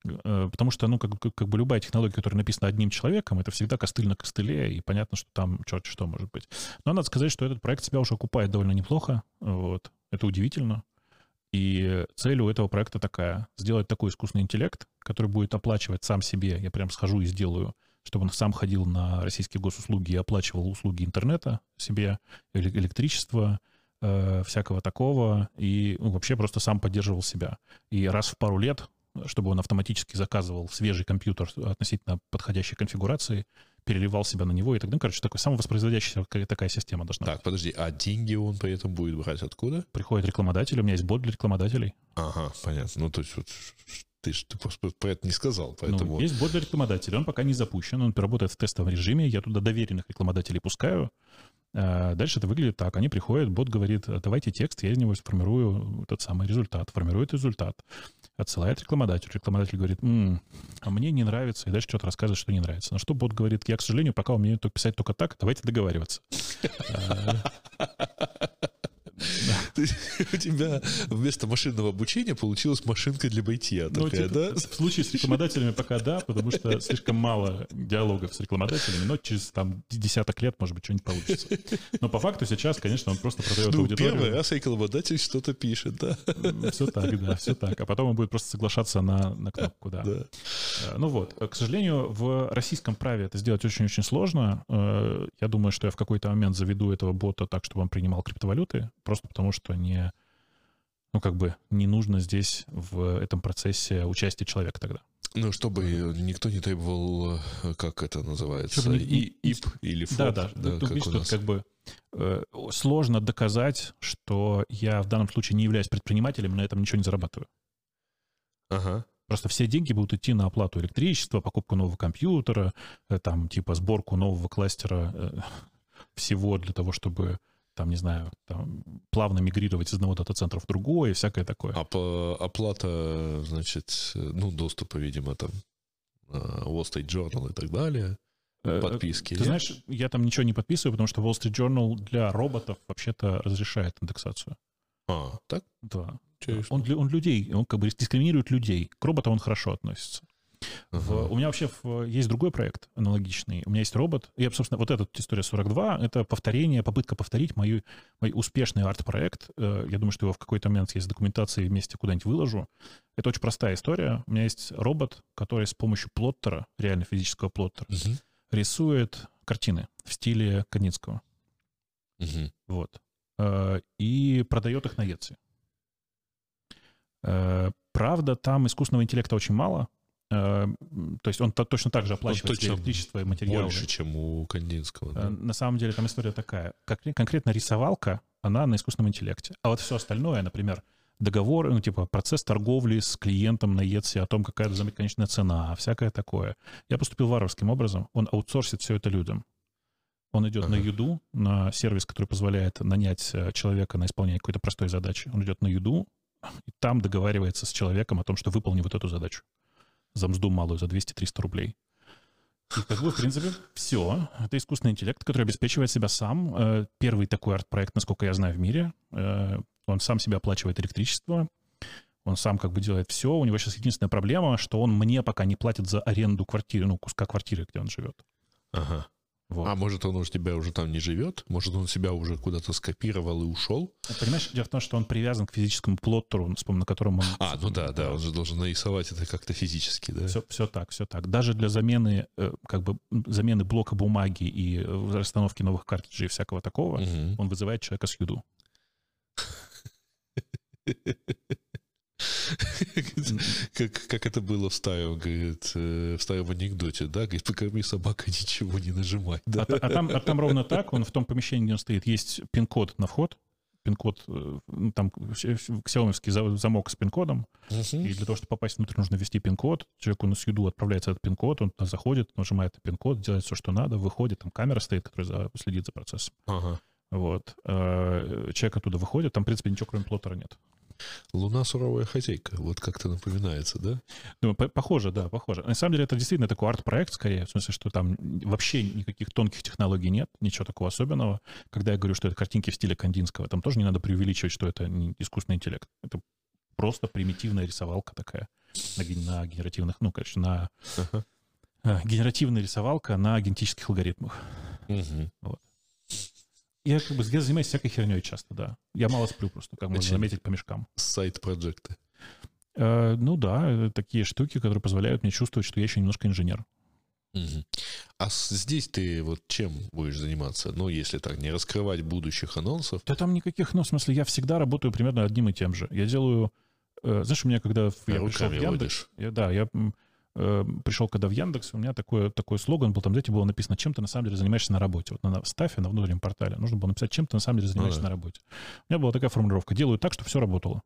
Э, потому что, ну, как, как, бы любая технология, которая написана одним человеком, это всегда костыль на костыле, и понятно, что там черт что может быть. Но надо сказать, что этот проект себя уже окупает довольно неплохо. Вот. Это удивительно. И цель у этого проекта такая — сделать такой искусственный интеллект, который будет оплачивать сам себе. Я прям схожу и сделаю, чтобы он сам ходил на российские госуслуги и оплачивал услуги интернета себе, электричество, э, всякого такого, и ну, вообще просто сам поддерживал себя. И раз в пару лет чтобы он автоматически заказывал свежий компьютер относительно подходящей конфигурации, переливал себя на него и так далее. Короче, такой самовоспроизводящаяся такая система должна так, быть. Так, подожди, а деньги он при этом будет брать откуда? Приходит рекламодатель, у меня есть бот для рекламодателей. Ага, понятно. Ну, то есть вот ты же ты просто про это не сказал, ну, поэтому... Ну, есть бот для рекламодателей, он пока не запущен, он работает в тестовом режиме, я туда доверенных рекламодателей пускаю, Дальше это выглядит так. Они приходят, бот говорит, давайте текст, я из него сформирую тот самый результат. Формирует результат. Отсылает рекламодателю. Рекламодатель говорит, М, а мне не нравится. И дальше что-то рассказывает, что не нравится. На что бот говорит, я, к сожалению, пока умею писать только так, давайте договариваться. <laughs> <laughs> У тебя вместо машинного обучения получилась машинка для бытия ну, такая, типа, да? В случае с рекламодателями пока да, потому что слишком мало диалогов с рекламодателями, но через там десяток лет, может быть, что-нибудь получится. Но по факту сейчас, конечно, он просто продает ну, аудиторию. первый раз рекламодатель что-то пишет, да? Все так, да, все так. А потом он будет просто соглашаться на, на кнопку, да. да. Э, ну вот, к сожалению, в российском праве это сделать очень-очень сложно. Э, я думаю, что я в какой-то момент заведу этого бота так, чтобы он принимал криптовалюты, просто потому что не, ну, как бы не нужно здесь в этом процессе участие человека тогда. Ну, чтобы никто не требовал, э, как это называется, чтобы и, ИП или ФОП. Да, да, да ну, как, видишь, у нас. как бы э, сложно доказать, что я в данном случае не являюсь предпринимателем, на этом ничего не зарабатываю. Ага. Просто все деньги будут идти на оплату электричества, покупку нового компьютера, э, там, типа, сборку нового кластера э, всего для того, чтобы там, не знаю, там, плавно мигрировать из одного дата-центра в другой и всякое такое. А по оплата, значит, ну, доступа, видимо, там, Wall Street Journal и так далее, э, подписки. Ты нет? знаешь, я там ничего не подписываю, потому что Wall Street Journal для роботов вообще-то разрешает индексацию. А, так? Да. Он, он людей, он как бы дискриминирует людей. К роботам он хорошо относится. Uh-huh. В, у меня вообще в, есть другой проект аналогичный. У меня есть робот. И, собственно, вот эта история 42 — это повторение, попытка повторить мой, мой успешный арт-проект. Э, я думаю, что его в какой-то момент есть документации вместе куда-нибудь выложу. Это очень простая история. У меня есть робот, который с помощью плоттера, реально физического плоттера, uh-huh. рисует картины в стиле Кандинского. Uh-huh. Вот. Э, и продает их на Etsy. Э, правда, там искусственного интеллекта очень мало, то есть он точно так же оплачивает точно электричество и материалы. Больше, чем у Кандинского. Да? Э, на самом деле там история такая. Конкретно рисовалка, она на искусственном интеллекте. А вот все остальное, например, договор, ну, типа, процесс торговли с клиентом на Etsy, о том, какая конечная цена, всякое такое. Я поступил варварским образом. Он аутсорсит все это людям. Он идет ага. на юду, на сервис, который позволяет нанять э, человека на исполнение какой-то простой задачи. Он идет на юду, и там договаривается с человеком о том, что выполни вот эту задачу за мзду малую, за 200-300 рублей. И как бы, в принципе, все. Это искусственный интеллект, который обеспечивает себя сам. Э, первый такой арт-проект, насколько я знаю, в мире. Э, он сам себе оплачивает электричество. Он сам как бы делает все. У него сейчас единственная проблема, что он мне пока не платит за аренду квартиры, ну, куска квартиры, где он живет. Ага. Вот. А может, он у тебя уже там не живет? Может, он себя уже куда-то скопировал и ушел? Понимаешь, дело в том, что он привязан к физическому плоттеру, на котором он... А, ну да, да, он же должен нарисовать это как-то физически, да? Все, все так, все так. Даже для замены, э, как бы, замены блока бумаги и э, расстановки новых картриджей и всякого такого, угу. он вызывает человека с юду. <laughs> <laughs> как, как это было в старом, говорит, э, в старом анекдоте, да, говорит, покорми собака, ничего не нажимай. Да? А, а, там, а там ровно так, он в том помещении, где он стоит, есть пин-код на вход, пин-код, э, ну, там xiaomi замок с пин-кодом, uh-huh. и для того, чтобы попасть внутрь, нужно ввести пин-код, человеку на съеду отправляется этот пин-код, он заходит, нажимает пин-код, делает все, что надо, выходит, там камера стоит, которая следит за процессом. Uh-huh. Вот. Э, человек оттуда выходит, там, в принципе, ничего кроме плоттера нет. Луна суровая хозяйка, вот как-то напоминается, да? Ну, похоже, да, похоже. На самом деле это действительно такой арт-проект скорее, в смысле, что там вообще никаких тонких технологий нет, ничего такого особенного. Когда я говорю, что это картинки в стиле Кандинского, там тоже не надо преувеличивать, что это не искусственный интеллект. Это просто примитивная рисовалка такая на, на генеративных, ну, короче, на uh-huh. генеративная рисовалка на генетических алгоритмах. Uh-huh. Вот. Я как бы я занимаюсь всякой херней часто, да. Я мало сплю просто, как можно заметить по мешкам. Сайт-проекты. Э, ну да, такие штуки, которые позволяют мне чувствовать, что я еще немножко инженер. Угу. А здесь ты вот чем будешь заниматься? Ну, если так, не раскрывать будущих анонсов. Да там никаких, ну, в смысле, я всегда работаю примерно одним и тем же. Я делаю... Э, знаешь, у меня когда... Я пришел в Яндекс... Я, да, я э, пришел когда в Яндекс, у меня такой, такой слоган был, там, знаете, было написано, чем ты на самом деле занимаешься на работе. Вот на стафе, на внутреннем портале, нужно было написать, чем ты на самом деле занимаешься ну, да. на работе. У меня была такая формулировка, делаю так, чтобы все работало.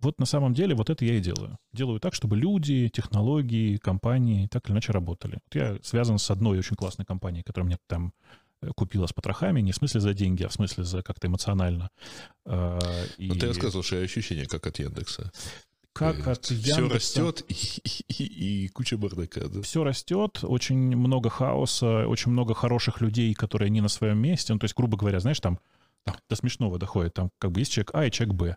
Вот на самом деле вот это я и делаю. Делаю так, чтобы люди, технологии, компании так или иначе работали. Вот я связан с одной очень классной компанией, которая мне там э, купила с потрохами, не в смысле за деньги, а в смысле за как-то эмоционально. А, и... Ну, ты рассказывал, что ощущение как от Яндекса как от Яндекса... Все растет и, и, и куча бардака. Да? Все растет, очень много хаоса, очень много хороших людей, которые не на своем месте. Ну, то есть, грубо говоря, знаешь, там, там до смешного доходит. Там как бы есть человек А и человек Б.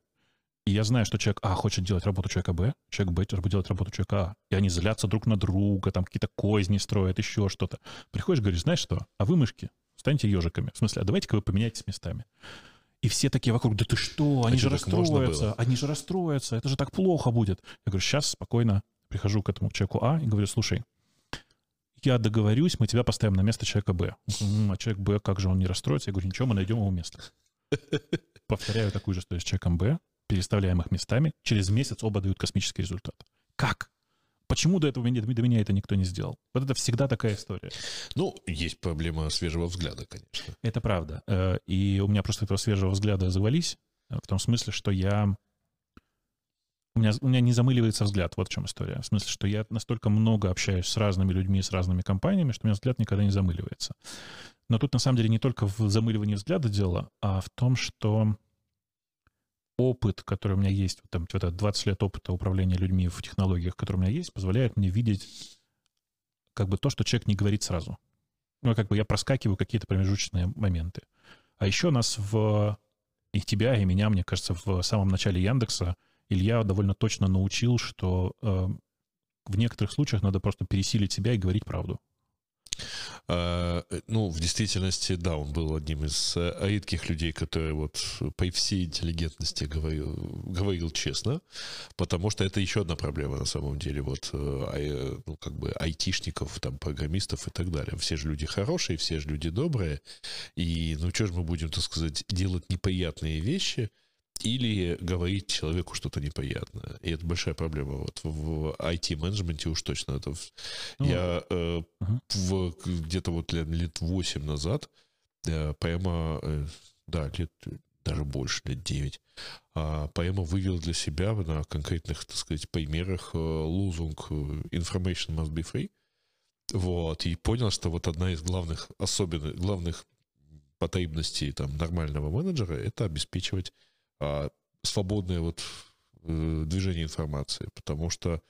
И я знаю, что человек А хочет делать работу человека Б, человек Б делать работу человека А. И они злятся друг на друга, там какие-то козни строят, еще что-то. Приходишь, говоришь, знаешь что, а вы мышки, станьте ежиками. В смысле, а давайте-ка вы поменяйтесь местами. И все такие вокруг, да ты что, они а же расстроятся, они же расстроятся, это же так плохо будет. Я говорю, сейчас спокойно прихожу к этому человеку А и говорю, слушай, я договорюсь, мы тебя поставим на место человека Б. А человек Б, как же он не расстроится? Я говорю, ничего, мы найдем его место. <laughs> Повторяю такую же историю с человеком Б, переставляем их местами, через месяц оба дают космический результат. Как? Почему до этого меня, до меня это никто не сделал? Вот это всегда такая история. Ну, есть проблема свежего взгляда, конечно. Это правда. Э, и у меня просто этого свежего взгляда завались, э, в том смысле, что я... У меня, у меня не замыливается взгляд, вот в чем история. В смысле, что я настолько много общаюсь с разными людьми, с разными компаниями, что у меня взгляд никогда не замыливается. Но тут на самом деле не только в замыливании взгляда дело, а в том, что опыт, который у меня есть, там, это 20 лет опыта управления людьми в технологиях, который у меня есть, позволяет мне видеть как бы то, что человек не говорит сразу. Ну, как бы я проскакиваю какие-то промежуточные моменты. А еще нас в... И тебя, и меня, мне кажется, в самом начале Яндекса Илья довольно точно научил, что э, в некоторых случаях надо просто пересилить себя и говорить правду. А, ну, в действительности, да, он был одним из э, редких людей, который вот по всей интеллигентности говорил, говорил честно, потому что это еще одна проблема на самом деле, вот, э, э, ну, как бы айтишников, там, программистов и так далее. Все же люди хорошие, все же люди добрые, и, ну, что же мы будем, так сказать, делать неприятные вещи, или говорить человеку что-то неприятное. И это большая проблема. Вот в IT-менеджменте уж точно. Это ну, я э, uh-huh. в, где-то вот лет, лет 8 назад э, прямо, э, да, лет даже больше, лет 9, э, прямо вывел для себя на конкретных, так сказать, примерах э, лозунг э, «Information must be free». Вот, и понял, что вот одна из главных, особенных, главных потребностей там нормального менеджера — это обеспечивать а, свободное вот э, движение информации, потому что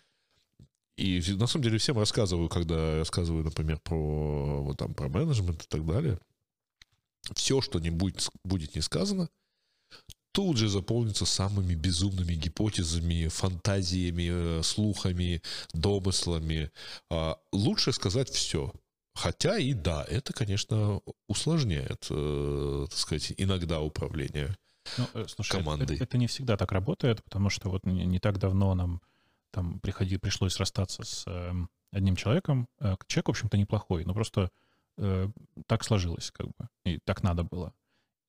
и на самом деле всем рассказываю, когда рассказываю, например, про вот там про менеджмент и так далее, все, что не будет, будет не сказано, тут же заполнится самыми безумными гипотезами, фантазиями, э, слухами, домыслами. А, лучше сказать все. Хотя и да, это, конечно, усложняет, э, так сказать, иногда управление ну, э, слушай, командой. Это, это не всегда так работает, потому что вот не, не так давно нам там приходи, пришлось расстаться с э, одним человеком. Э, человек, в общем-то, неплохой, но просто э, так сложилось, как бы, и так надо было.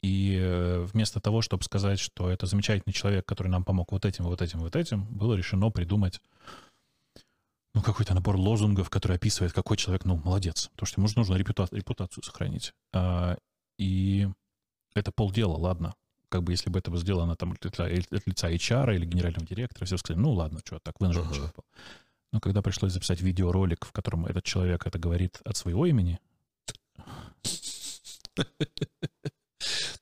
И э, вместо того, чтобы сказать, что это замечательный человек, который нам помог вот этим, вот этим, вот этим, было решено придумать ну, какой-то набор лозунгов, который описывает, какой человек, ну, молодец. Потому что ему нужно репутацию, репутацию сохранить. А, и это полдела, ладно как бы если бы это было сделано там от лица, лица HR или генерального директора, все сказали, ну ладно, что, так вынужден uh-huh. Но когда пришлось записать видеоролик, в котором этот человек это говорит от своего имени... <laughs>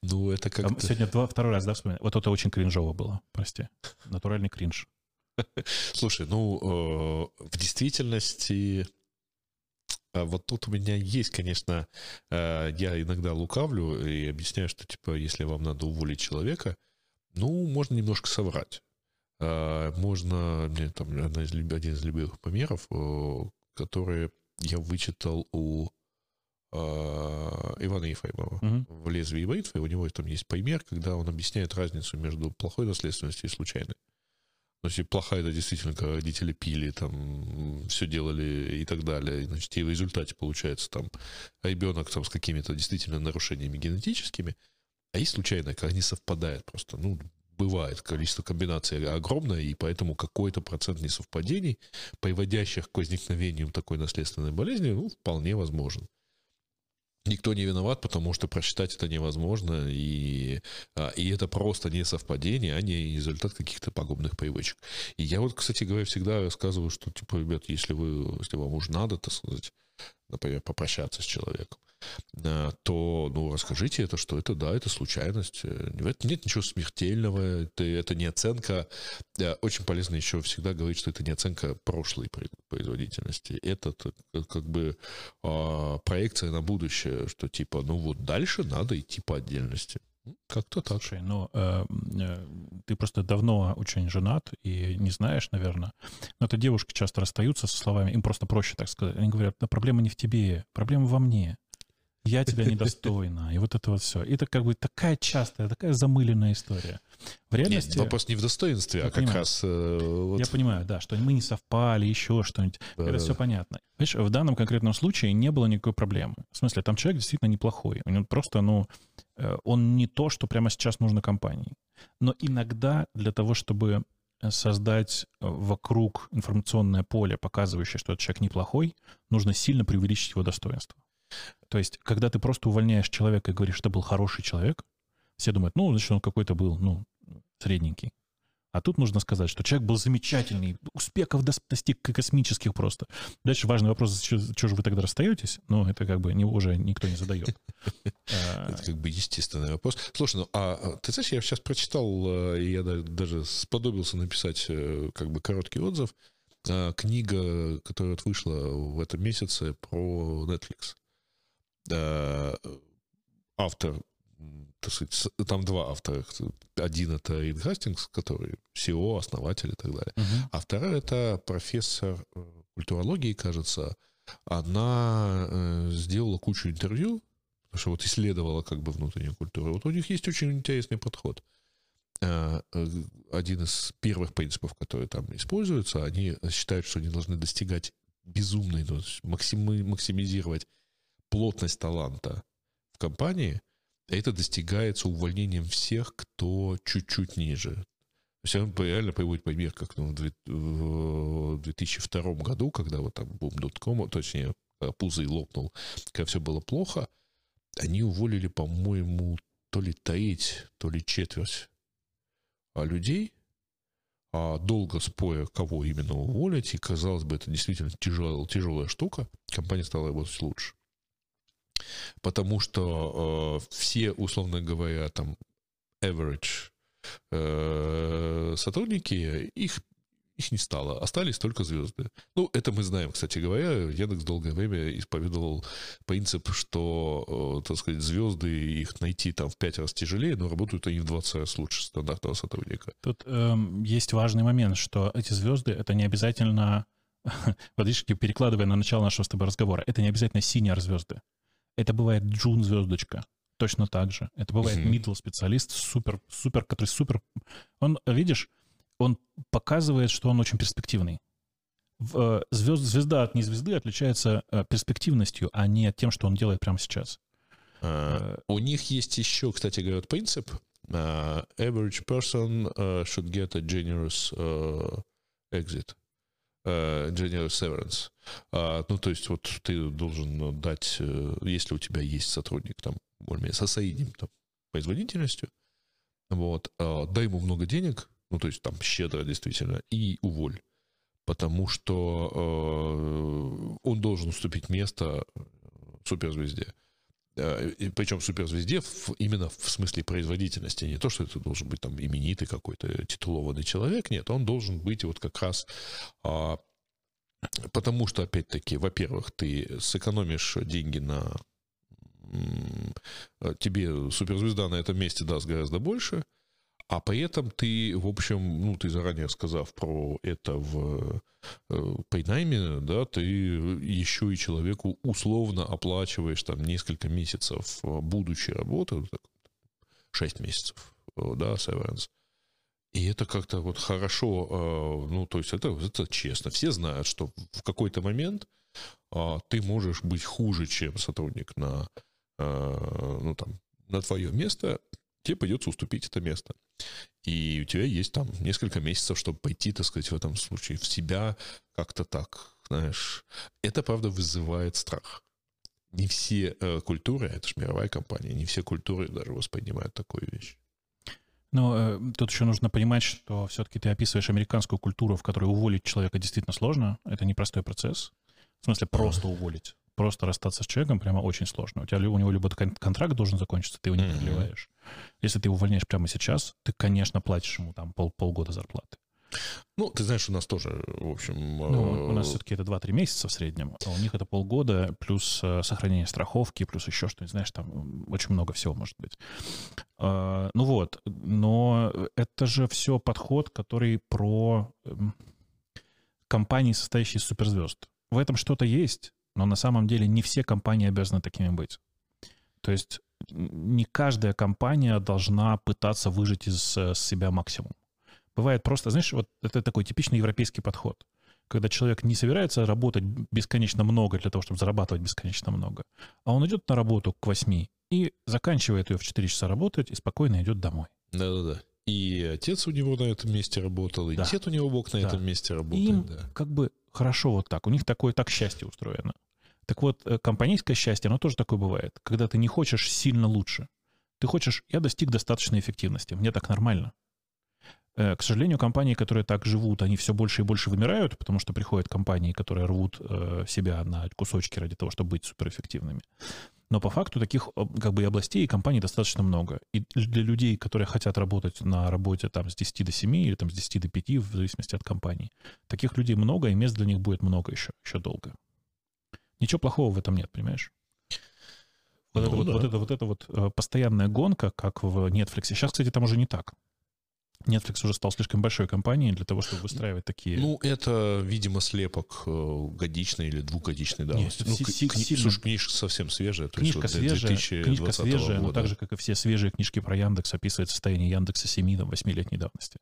Ну, это как Сегодня два, второй раз, да, вспоминаю? Вот это очень кринжово было, прости. Натуральный кринж. <laughs> Слушай, ну, э, в действительности, вот тут у меня есть, конечно, э, я иногда лукавлю и объясняю, что, типа, если вам надо уволить человека, ну, можно немножко соврать. Э, можно, мне там из, один из любимых примеров, которые я вычитал у Ивана Ефремова угу. в «Лезвии бритвы». У него там есть пример, когда он объясняет разницу между плохой наследственностью и случайной. То есть плохая это действительно, когда родители пили, там, все делали и так далее. Значит, и в результате получается там ребенок там с какими-то действительно нарушениями генетическими. А есть случайно, когда они совпадают просто. Ну, бывает, количество комбинаций огромное, и поэтому какой-то процент несовпадений, приводящих к возникновению такой наследственной болезни, ну, вполне возможен никто не виноват, потому что просчитать это невозможно, и, а, и это просто не совпадение, а не результат каких-то пагубных привычек. И я вот, кстати говоря, всегда рассказываю, что, типа, ребят, если вы, если вам уже надо, так сказать, например, попрощаться с человеком, то, ну, расскажите это, что это, да, это случайность. Э, в нет ничего смертельного, это, это не оценка. Э, очень полезно еще всегда говорить, что это не оценка прошлой производительности. Это как бы а, проекция на будущее, что типа, ну вот дальше надо идти по отдельности. Как-то так. Слушай, ну, э, э, ты просто давно очень женат и не знаешь, наверное. Но это девушки часто расстаются со словами, им просто проще так сказать. Они говорят, да проблема не в тебе, проблема во мне я тебя недостойна, и вот это вот все. И это как бы такая частая, такая замыленная история. В реальности... Нет, вопрос не в достоинстве, а как раз... Э, вот... Я понимаю, да, что мы не совпали, еще что-нибудь. Да, это да, все да. понятно. Видишь, в данном конкретном случае не было никакой проблемы. В смысле, там человек действительно неплохой. Него просто, ну, э, он не то, что прямо сейчас нужно компании. Но иногда для того, чтобы создать вокруг информационное поле, показывающее, что этот человек неплохой, нужно сильно преувеличить его достоинство. То есть, когда ты просто увольняешь человека и говоришь, что был хороший человек, все думают, ну, значит, он какой-то был, ну, средненький. А тут нужно сказать, что человек был замечательный, успехов достиг космических просто. Дальше важный вопрос, что, же вы тогда расстаетесь? Ну, это как бы не, уже никто не задает. <laughs> Это как бы естественный вопрос. Слушай, ну, а, а ты знаешь, я сейчас прочитал, э, и я даже сподобился написать э, как бы короткий отзыв. Э, книга, которая вышла в этом месяце про Netflix. Э, автор, так сказать, там два автора. Один это Рид Хастингс, который CEO, основатель и так далее. Uh-huh. А второй это профессор э, культурологии, кажется. Она э, сделала кучу интервью, потому что вот исследовала как бы внутреннюю культуру. Вот у них есть очень интересный подход. Один из первых принципов, которые там используются, они считают, что они должны достигать безумной, максимизировать плотность таланта в компании, это достигается увольнением всех, кто чуть-чуть ниже. То есть он реально приводит пример, как ну, в 2002 году, когда вот там бум.com, точнее, пузырь лопнул, когда все было плохо, они уволили, по-моему, то ли треть, то ли четверть а людей, а долго споря, кого именно уволить, и, казалось бы, это действительно тяжелая, тяжелая штука, компания стала работать лучше. Потому что э, все, условно говоря, там, average э, сотрудники, их их не стало, остались только звезды. Ну, это мы знаем, кстати говоря. Яндекс долгое время исповедовал принцип, что, э, так сказать, звезды, их найти там в пять раз тяжелее, но работают они в 20 раз лучше стандартного сотрудника. Тут эм, есть важный момент, что эти звезды — это не обязательно, <laughs> вот видишь, перекладывая на начало нашего с тобой разговора, это не обязательно senior звезды. Это бывает Джун звездочка. Точно так же. Это бывает middle специалист, супер, супер, который супер. Он, видишь, он показывает, что он очень перспективный. Э, звезд, звезда от незвезды отличается э, перспективностью, а не тем, что он делает прямо сейчас. Uh, у них есть еще, кстати говоря, принцип. Uh, average person uh, should get a generous exit. Э, General Severance. А, ну, то есть вот ты должен дать, э, если у тебя есть сотрудник там, более со средним там, производительностью, вот, а, дай ему много денег, ну, то есть там щедро действительно, и уволь. Потому что э, он должен уступить место суперзвезде. Э, причем суперзвезде именно в смысле производительности. Не то, что это должен быть там именитый какой-то титулованный человек. Нет, он должен быть вот как раз а, потому что, опять-таки, во-первых, ты сэкономишь деньги на тебе суперзвезда на этом месте даст гораздо больше, а при этом ты, в общем, ну, ты заранее сказав про это в э, найме, да, ты еще и человеку условно оплачиваешь там несколько месяцев э, будущей работы, 6 месяцев, э, да, severance. И это как-то вот хорошо, ну, то есть это, это честно. Все знают, что в какой-то момент ты можешь быть хуже, чем сотрудник на, ну, там, на твое место, тебе придется уступить это место. И у тебя есть там несколько месяцев, чтобы пойти, так сказать, в этом случае в себя как-то так, знаешь. Это, правда, вызывает страх. Не все э, культуры, это же мировая компания, не все культуры даже воспринимают такую вещь. Э, тут еще нужно понимать, что все-таки ты описываешь американскую культуру, в которой уволить человека действительно сложно. Это непростой процесс. В смысле, просто уволить просто расстаться с человеком прямо очень сложно. У тебя у него либо контракт должен закончиться, ты его не продлеваешь. Mm-hmm. Если ты его увольняешь прямо сейчас, ты, конечно, платишь ему там пол, полгода зарплаты. Ну, ты знаешь, у нас тоже, в общем... Ну, у нас э, все-таки это 2-3 месяца в среднем, а у них это полгода, плюс э, сохранение страховки, плюс еще что-нибудь, знаешь, там очень много всего может быть. А, ну вот, но это же все подход, который про эм, компании, состоящие из суперзвезд. В этом что-то есть, но на самом деле не все компании обязаны такими быть. То есть не каждая компания должна пытаться выжить из э, себя максимум. Бывает просто, знаешь, вот это такой типичный европейский подход, когда человек не собирается работать бесконечно много для того, чтобы зарабатывать бесконечно много, а он идет на работу к 8 и заканчивает ее в 4 часа работать и спокойно идет домой. Да-да-да. И отец у него на этом месте работал, и да. дед у него бог на да. этом месте работает. Им да. как бы хорошо вот так. У них такое так счастье устроено. Так вот, э, компанейское счастье, оно тоже такое бывает, когда ты не хочешь сильно лучше. Ты хочешь, я достиг достаточной эффективности, мне так нормально. Э, к сожалению, компании, которые так живут, они все больше и больше вымирают, потому что приходят компании, которые рвут э, себя на кусочки ради того, чтобы быть суперэффективными. Но по факту таких как бы областей и компаний достаточно много. И для людей, которые хотят работать на работе там с 10 до 7 или там с 10 до 5, в зависимости от компании, таких людей много, и мест для них будет много еще, еще долго. Ничего плохого в этом нет, понимаешь? Вот, ну, это, да. вот, вот это вот это вот э, постоянная гонка, как в Netflix. Сейчас, кстати, там уже не так. Netflix уже стал слишком большой компанией для того, чтобы выстраивать такие... Ну, это, видимо, слепок э, годичный или двухгодичной давности. Ну, си- кни- сильно... Слушай, книжка совсем свежая. Книжка вот свежая, книжка свежая, года. но так же, как и все свежие книжки про Яндекс, описывает состояние Яндекса 7 там, 8-летней давности.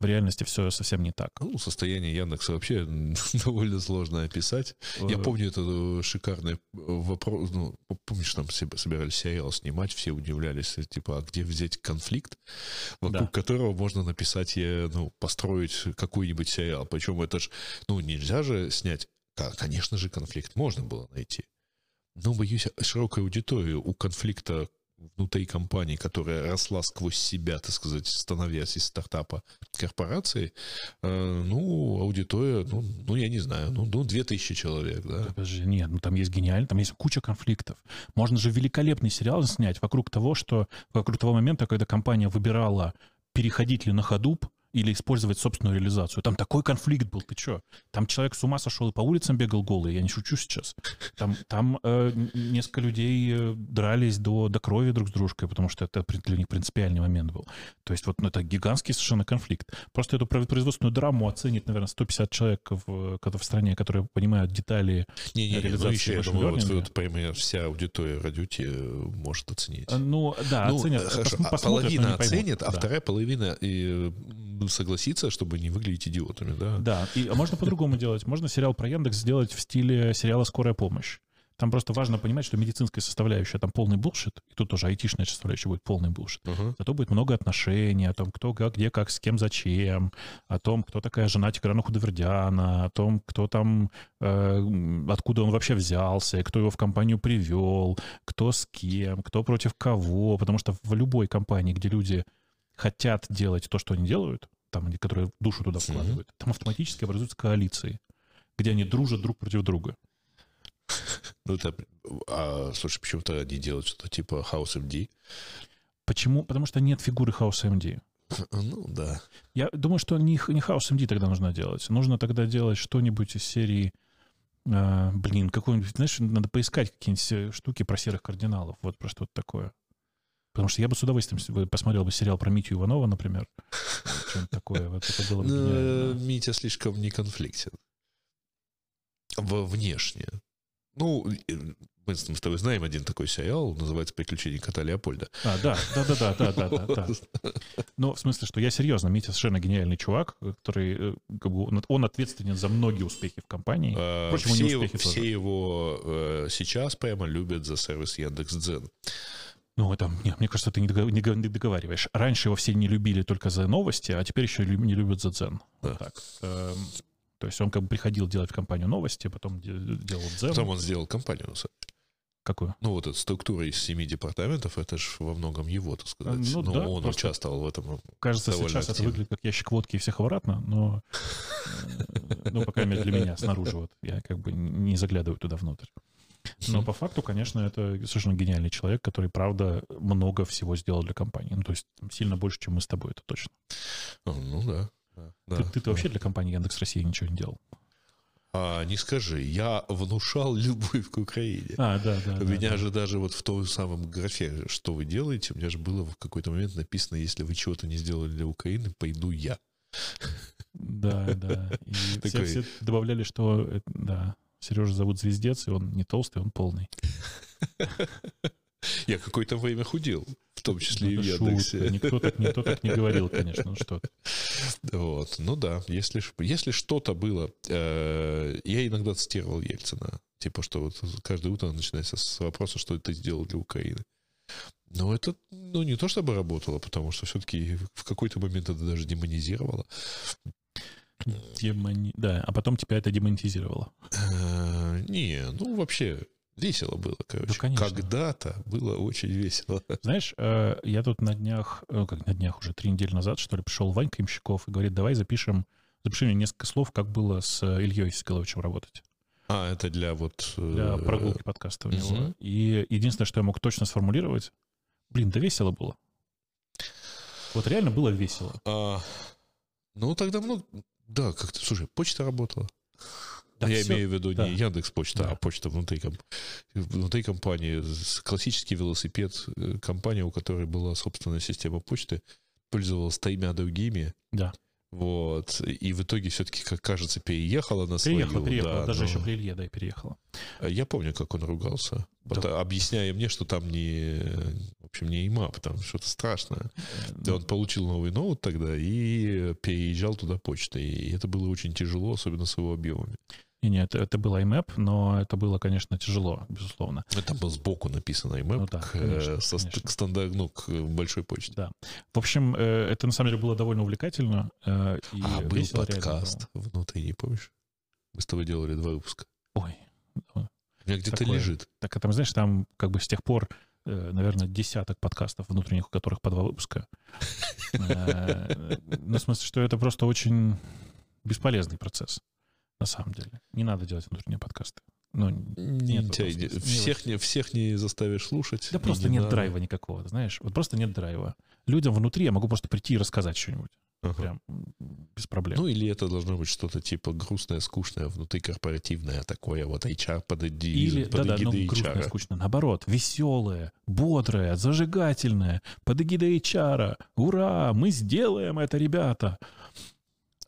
В реальности все совсем не так. Ну, состояние Яндекса вообще <laughs> довольно сложно описать. Я э. помню это э, шикарный вопрос. Ну, помнишь, там собирались сериал снимать, все удивлялись, типа, а где взять конфликт, вокруг да. которого можно можно написать, ну, построить какой-нибудь сериал. Причем это же, ну, нельзя же снять. Конечно же, конфликт можно было найти. Но, боюсь, широкая аудитория у конфликта внутри компании, которая росла сквозь себя, так сказать, становясь из стартапа корпорации, э, ну, аудитория, ну, ну, я не знаю, ну, ну 2000 человек, да. Подожди, нет, ну, там есть гениально, там есть куча конфликтов. Можно же великолепный сериал снять вокруг того, что, вокруг того момента, когда компания выбирала переходить ли на ходуп или использовать собственную реализацию. Там такой конфликт был, ты чё? Там человек с ума сошел и по улицам бегал голый, я не шучу сейчас. Там, там э, несколько людей э, дрались до, до крови друг с дружкой, потому что это для них принципиальный момент был. То есть вот ну, это гигантский совершенно конфликт. Просто эту производственную драму оценит, наверное, 150 человек в, в стране, которые понимают детали не, не, реализации. Ну, еще, я думаю, вот, вот, пойми, вся аудитория радиоте э, может оценить. Ну, да, ну, оценят. Хорошо, а половина оценит, а да. вторая половина и согласиться, чтобы не выглядеть идиотами, да? Да, и а можно по-другому делать. Можно сериал про Яндекс сделать в стиле сериала «Скорая помощь». Там просто важно понимать, что медицинская составляющая там полный булшит, и тут тоже айтишная составляющая будет полный булшит. Uh-huh. Зато будет много отношений о том, кто как, где, как, с кем, зачем, о том, кто такая жена Тиграна Худовердяна, о том, кто там, э, откуда он вообще взялся, кто его в компанию привел, кто с кем, кто против кого, потому что в любой компании, где люди хотят делать то, что они делают, там, которые душу туда вкладывают, mm-hmm. там автоматически образуются коалиции, где они дружат друг против друга. <laughs> Ну, это, а, слушай, почему-то они делают что-то типа House MD. Почему? Потому что нет фигуры House MD. <laughs> Ну, да. Я думаю, что не, не House MD тогда нужно делать. Нужно тогда делать что-нибудь из серии... э, блин, какой-нибудь, знаешь, надо поискать какие-нибудь э, штуки про серых кардиналов. Вот про что-то такое. Потому что я бы с удовольствием посмотрел бы сериал про Митю Иванова, например. Что-нибудь такое. Вот это было бы ну, Митя слишком не конфликтен. Во Внешне. Ну, мы с тобой знаем один такой сериал, называется «Приключения кота Леопольда». А, да, да, да, да, да, да, да. Но ну, в смысле, что я серьезно, Митя совершенно гениальный чувак, который, э, как бы, он ответственен за многие успехи в компании. Э, Впрочем, все, успехи его, все его сейчас прямо любят за сервис Яндекс.Дзен. Ну, это, не, мне кажется, ты не дого- не го- не договариваешь. Раньше его все не любили только за новости, а теперь еще не любят за дзен. Вот Да. так. Эм, То есть он как бы приходил делать в компанию новости, потом де- делал дзен. Потом он сделал компанию. на самом деле. Какую? Ну, вот эта структура из семи департаментов, это же во многом его, так сказать. Ну Но да, он участвовал в этом. Кажется, сейчас это активно. выглядит как ящик водки и всех обратно, но, э, ну, по крайней мере, для меня снаружи вот. Я как бы не заглядываю туда внутрь. Но по факту, конечно, это совершенно гениальный человек, который, правда, много всего сделал для компании. Ну, то есть сильно больше, чем мы с тобой, это точно. Ну да. да, Ты, да. ты-то вообще для компании Яндекс России ничего не делал. А, не скажи, я внушал любовь к Украине. А, да, да. У да, меня да. же даже вот в том самом графе, что вы делаете, у меня же было в какой-то момент написано, если вы чего-то не сделали для Украины, пойду я. Да, да. И <laughs> Такой- все добавляли, что э, да, Сережа зовут Звездец, и он не толстый, он полный. Я какое-то время худел, в том числе и Ну, в это шутка. Яндексе. Никто так, никто так не говорил, конечно. Ну что. Вот. Ну да, если, если что-то было... э, я иногда цитировал Ельцина. Типа, что вот каждое утро начинается с вопроса, что ты сделал для Украины. Но это, ну, не то чтобы работало, потому что все-таки в какой-то момент это даже демонизировало. Демони... Да, а потом тебя это демонетизировало. Э, Не, ну, вообще весело было, короче. конечно. Когда-то было очень весело. Знаешь, э, я тут на днях, э, как на днях уже, три недели назад, что ли, пришел Ванька Имщиков и говорит, давай запишем, запиши мне несколько слов, как было с Ильей Сигаловичем работать. А, это для вот... Для прогулки подкаста у него. И единственное, что я мог точно сформулировать, блин, да весело было. Вот реально было весело. а, ну, тогда много... Да, как-то, слушай, почта работала. Да я всё, имею в виду да. не Яндекс почта, Да. а почта внутри, внутри компании. Классический велосипед, э, компания, у которой была собственная система почты, пользовалась тремя другими. Да. Вот. И в итоге все-таки, как кажется, переехала на свою. Переехала, переехала. да, Даже но- еще при Илье, да, и переехала. Я помню, как он ругался, Да. объясняя мне, что там не, в общем, не имап, там что-то страшное. Да, он получил новый ноут тогда и переезжал туда почтой. И это было очень тяжело, особенно с его объемами. Не, не, это, это был IMAP, но это было, конечно, тяжело, безусловно. Там был сбоку написано IMAP Ну да, к, конечно, э, со конечно. к стандарт, ну, к большой почте. Да. В общем, э, это на самом деле было довольно увлекательно. э, И а был весело реально подкаст внутренний, помнишь? Мы с тобой делали два выпуска. было. Ой. У меня где-то лежит. Так, а там, знаешь, там как бы с тех пор, э, наверное, десяток подкастов внутренних, у которых по два выпуска. Э, Ну, в смысле, что это просто очень бесполезный процесс, на самом деле. Не надо делать внутренние подкасты. Ну, Не Нет, этом смысле. всех, не, всех не заставишь слушать. да просто не нет надо. драйва никакого, знаешь. Вот просто нет драйва. Людям внутри я могу просто прийти и рассказать что-нибудь. Ага. Прям без проблем. Ну, или это должно быть что-то типа грустное, скучное, внутрикорпоративное такое, вот HR под, эди- Или, под ну, эгидой грустное, HR. скучно. Наоборот, веселое, бодрое, зажигательное, под эгидой HR. Ура, мы сделаем это, ребята.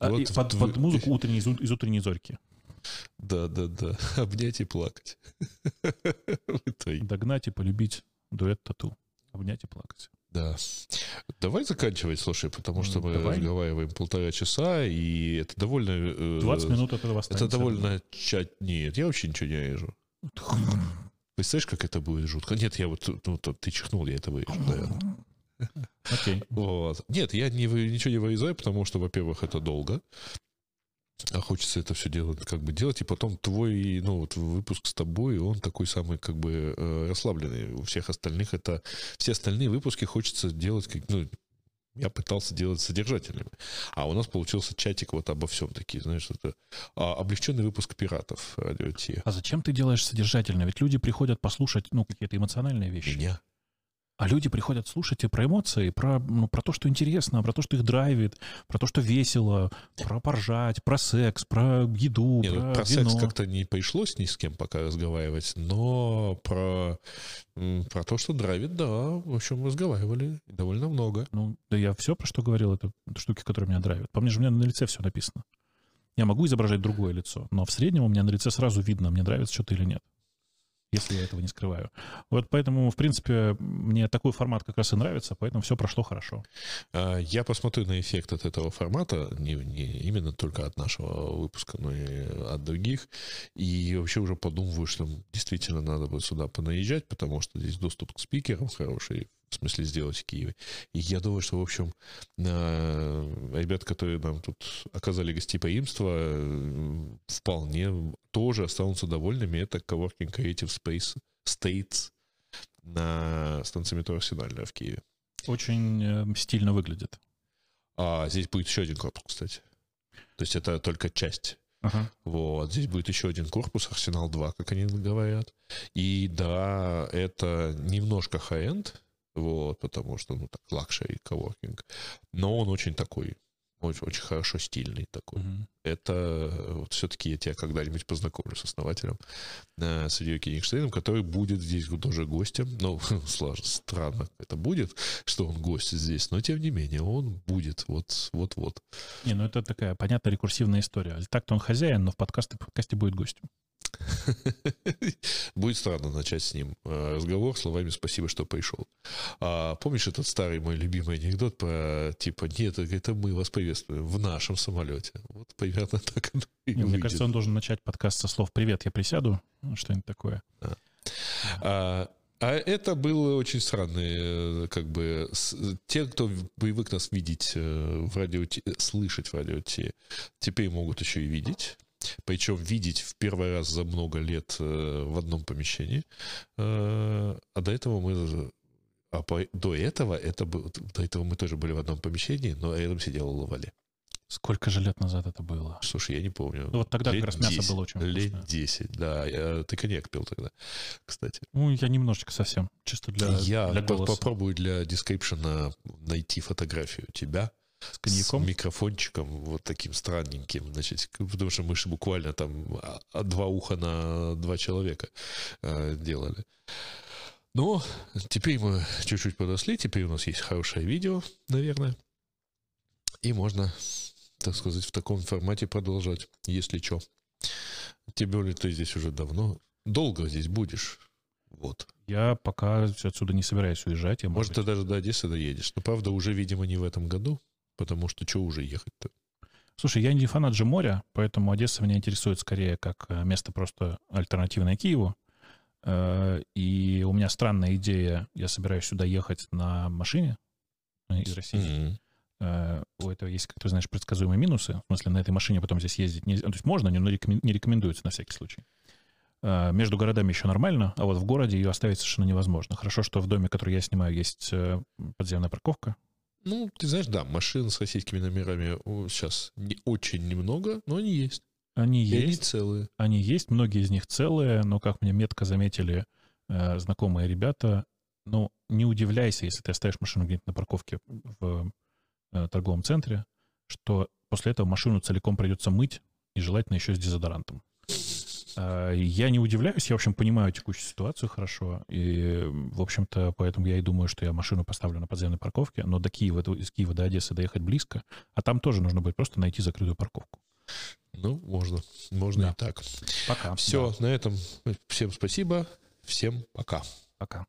А, Вот и под, вы- под музыку утренней, из, из утренней зорьки. Да, да, да. <laughs> Обнять и плакать. <laughs> Догнать и полюбить дуэт тату. Обнять и плакать. Да. Давай заканчивать, слушай, потому что мы давай. разговариваем полтора часа, и это довольно... э, 20 минут этого Это останется. довольно... ча- Нет, я вообще ничего не режу. Представляешь, как это будет жутко? Нет, я вот... Ну, ты чихнул, я это вырежу, наверное. Окей. Вот. Нет, я не, ничего не вырезаю, потому что, во-первых, это долго. А хочется это все делать, как бы делать, и потом твой, ну, вот выпуск с тобой, он такой самый, как бы, э, расслабленный. У всех остальных это... Все остальные выпуски хочется делать, как, ну, я пытался делать содержательными. А у нас получился чатик вот обо всем такие, знаешь, это а, облегченный выпуск пиратов радио Ти. А зачем ты делаешь содержательно? Ведь люди приходят послушать, ну, какие-то эмоциональные вещи. Меня. А люди приходят слушать и про эмоции, про, ну, про то, что интересно, про то, что их драйвит, про то, что весело, про поржать, про секс, про еду, Не, ну, про, про вино. секс как-то не пришлось ни с кем пока разговаривать, но про, про то, что драйвит, да, в общем, разговаривали довольно много. Ну, да я все, про что говорил, это штуки, которые меня драйвят. Помни же, у меня на лице все написано. Я могу изображать другое лицо, но в среднем у меня на лице сразу видно, мне нравится что-то или нет. Если я этого не скрываю. Вот поэтому, в принципе, мне такой формат как раз и нравится, поэтому все прошло хорошо. А, Я посмотрю на эффект от этого формата, не, не именно только от нашего выпуска, но и от других. И вообще уже подумываю, что действительно надо будет сюда понаезжать, потому что здесь доступ к спикерам хороший, в смысле сделать в Киеве. И я думаю, что, в общем, ребят, которые нам тут оказали гостеприимство, э, вполне тоже останутся довольными. Это коворкинг Creative Space States на станции метро Арсенальная в Киеве. Очень э, стильно выглядит. А здесь будет еще один корпус, кстати. То есть это только часть. Ага. Вот, здесь будет еще один корпус, Арсенал 2, как они говорят. И да, это немножко high-end, вот, потому что, ну, так, luxury коворкинг. Но он очень такой, очень, очень хорошо стильный такой. Мгм. Это вот все-таки я тебя когда-нибудь познакомлю с основателем, э, с Ильей Кенигштейном, который будет здесь тоже гостем. Ну, <laughs> сложно, странно это будет, что он гость здесь, но тем не менее он будет вот, вот-вот. Не, ну это такая понятная рекурсивная история. Так-то он хозяин, но в подкасте, в подкасте будет гостем. <laughs> Будет странно начать с ним э, разговор словами «спасибо, что пришел». А, помнишь этот старый мой любимый анекдот про типа «нет, это мы вас приветствуем в нашем самолете». Вот примерно <laughs> так оно и Не, мне выйдет. кажется, он должен начать подкаст со слов «Привет, я присяду», ну, что-нибудь такое. А, а это было очень странно, э, как бы с- те, кто привык нас видеть э, в радио, слышать в радио теперь могут еще и видеть. Причем видеть в первый раз за много лет э, в одном помещении. Э, А до этого мы... А по- до этого это был, до этого мы тоже были в одном помещении, но рядом сидела Лавале. Сколько же лет назад это было? Слушай, я не помню. Ну, вот тогда Лет как раз мясо 10, было очень Лет вкусное. 10, да. Я- Ты коньяк пил тогда, кстати. Ну, я немножечко совсем, чисто для, Я для голоса. попробую для дескрипшена найти фотографию тебя С коньяком? с микрофончиком вот таким странненьким, значит, потому что мы же буквально там а, а, два уха на два человека э, делали. Но теперь мы чуть-чуть подросли, теперь у нас есть хорошее видео, наверное, и можно, так сказать, в таком формате продолжать, если что. Тем более ты здесь уже давно, долго здесь будешь, вот. Я пока отсюда не собираюсь уезжать. Я, может Может, ты даже до Одессы доедешь. Но, правда, уже, видимо, не в этом году, потому что что уже ехать-то? Слушай, я не фанат же моря, поэтому Одесса меня интересует скорее как э, место просто альтернативное Киеву. Э, И у меня странная идея. Я собираюсь сюда ехать на машине э, из России. Э, У этого есть, как ты знаешь, предсказуемые минусы. В смысле, на этой машине потом здесь ездить нельзя. То есть можно, но не рекомен- не рекомендуется на всякий случай. Между городами еще нормально, а вот в городе ее оставить совершенно невозможно. Хорошо, что в доме, который я снимаю, есть подземная парковка. Ну, ты знаешь, да, машин с российскими номерами сейчас не очень немного, но они есть. Они И они есть. целые. Они есть, многие из них целые, но, как мне метко заметили э, знакомые ребята, ну, не удивляйся, если ты оставишь машину где-нибудь на парковке в э, торговом центре, что после этого машину целиком придется мыть, и желательно еще с дезодорантом. Э, Я не удивляюсь, я, в общем, понимаю текущую ситуацию хорошо, и, в общем-то, поэтому я и думаю, что я машину поставлю на подземной парковке, но до Киева, из Киева до Одессы доехать близко, а там тоже нужно будет просто найти закрытую парковку. Ну, можно. Можно Да. и так. Пока. Все, на этом всем спасибо. Всем пока. Пока.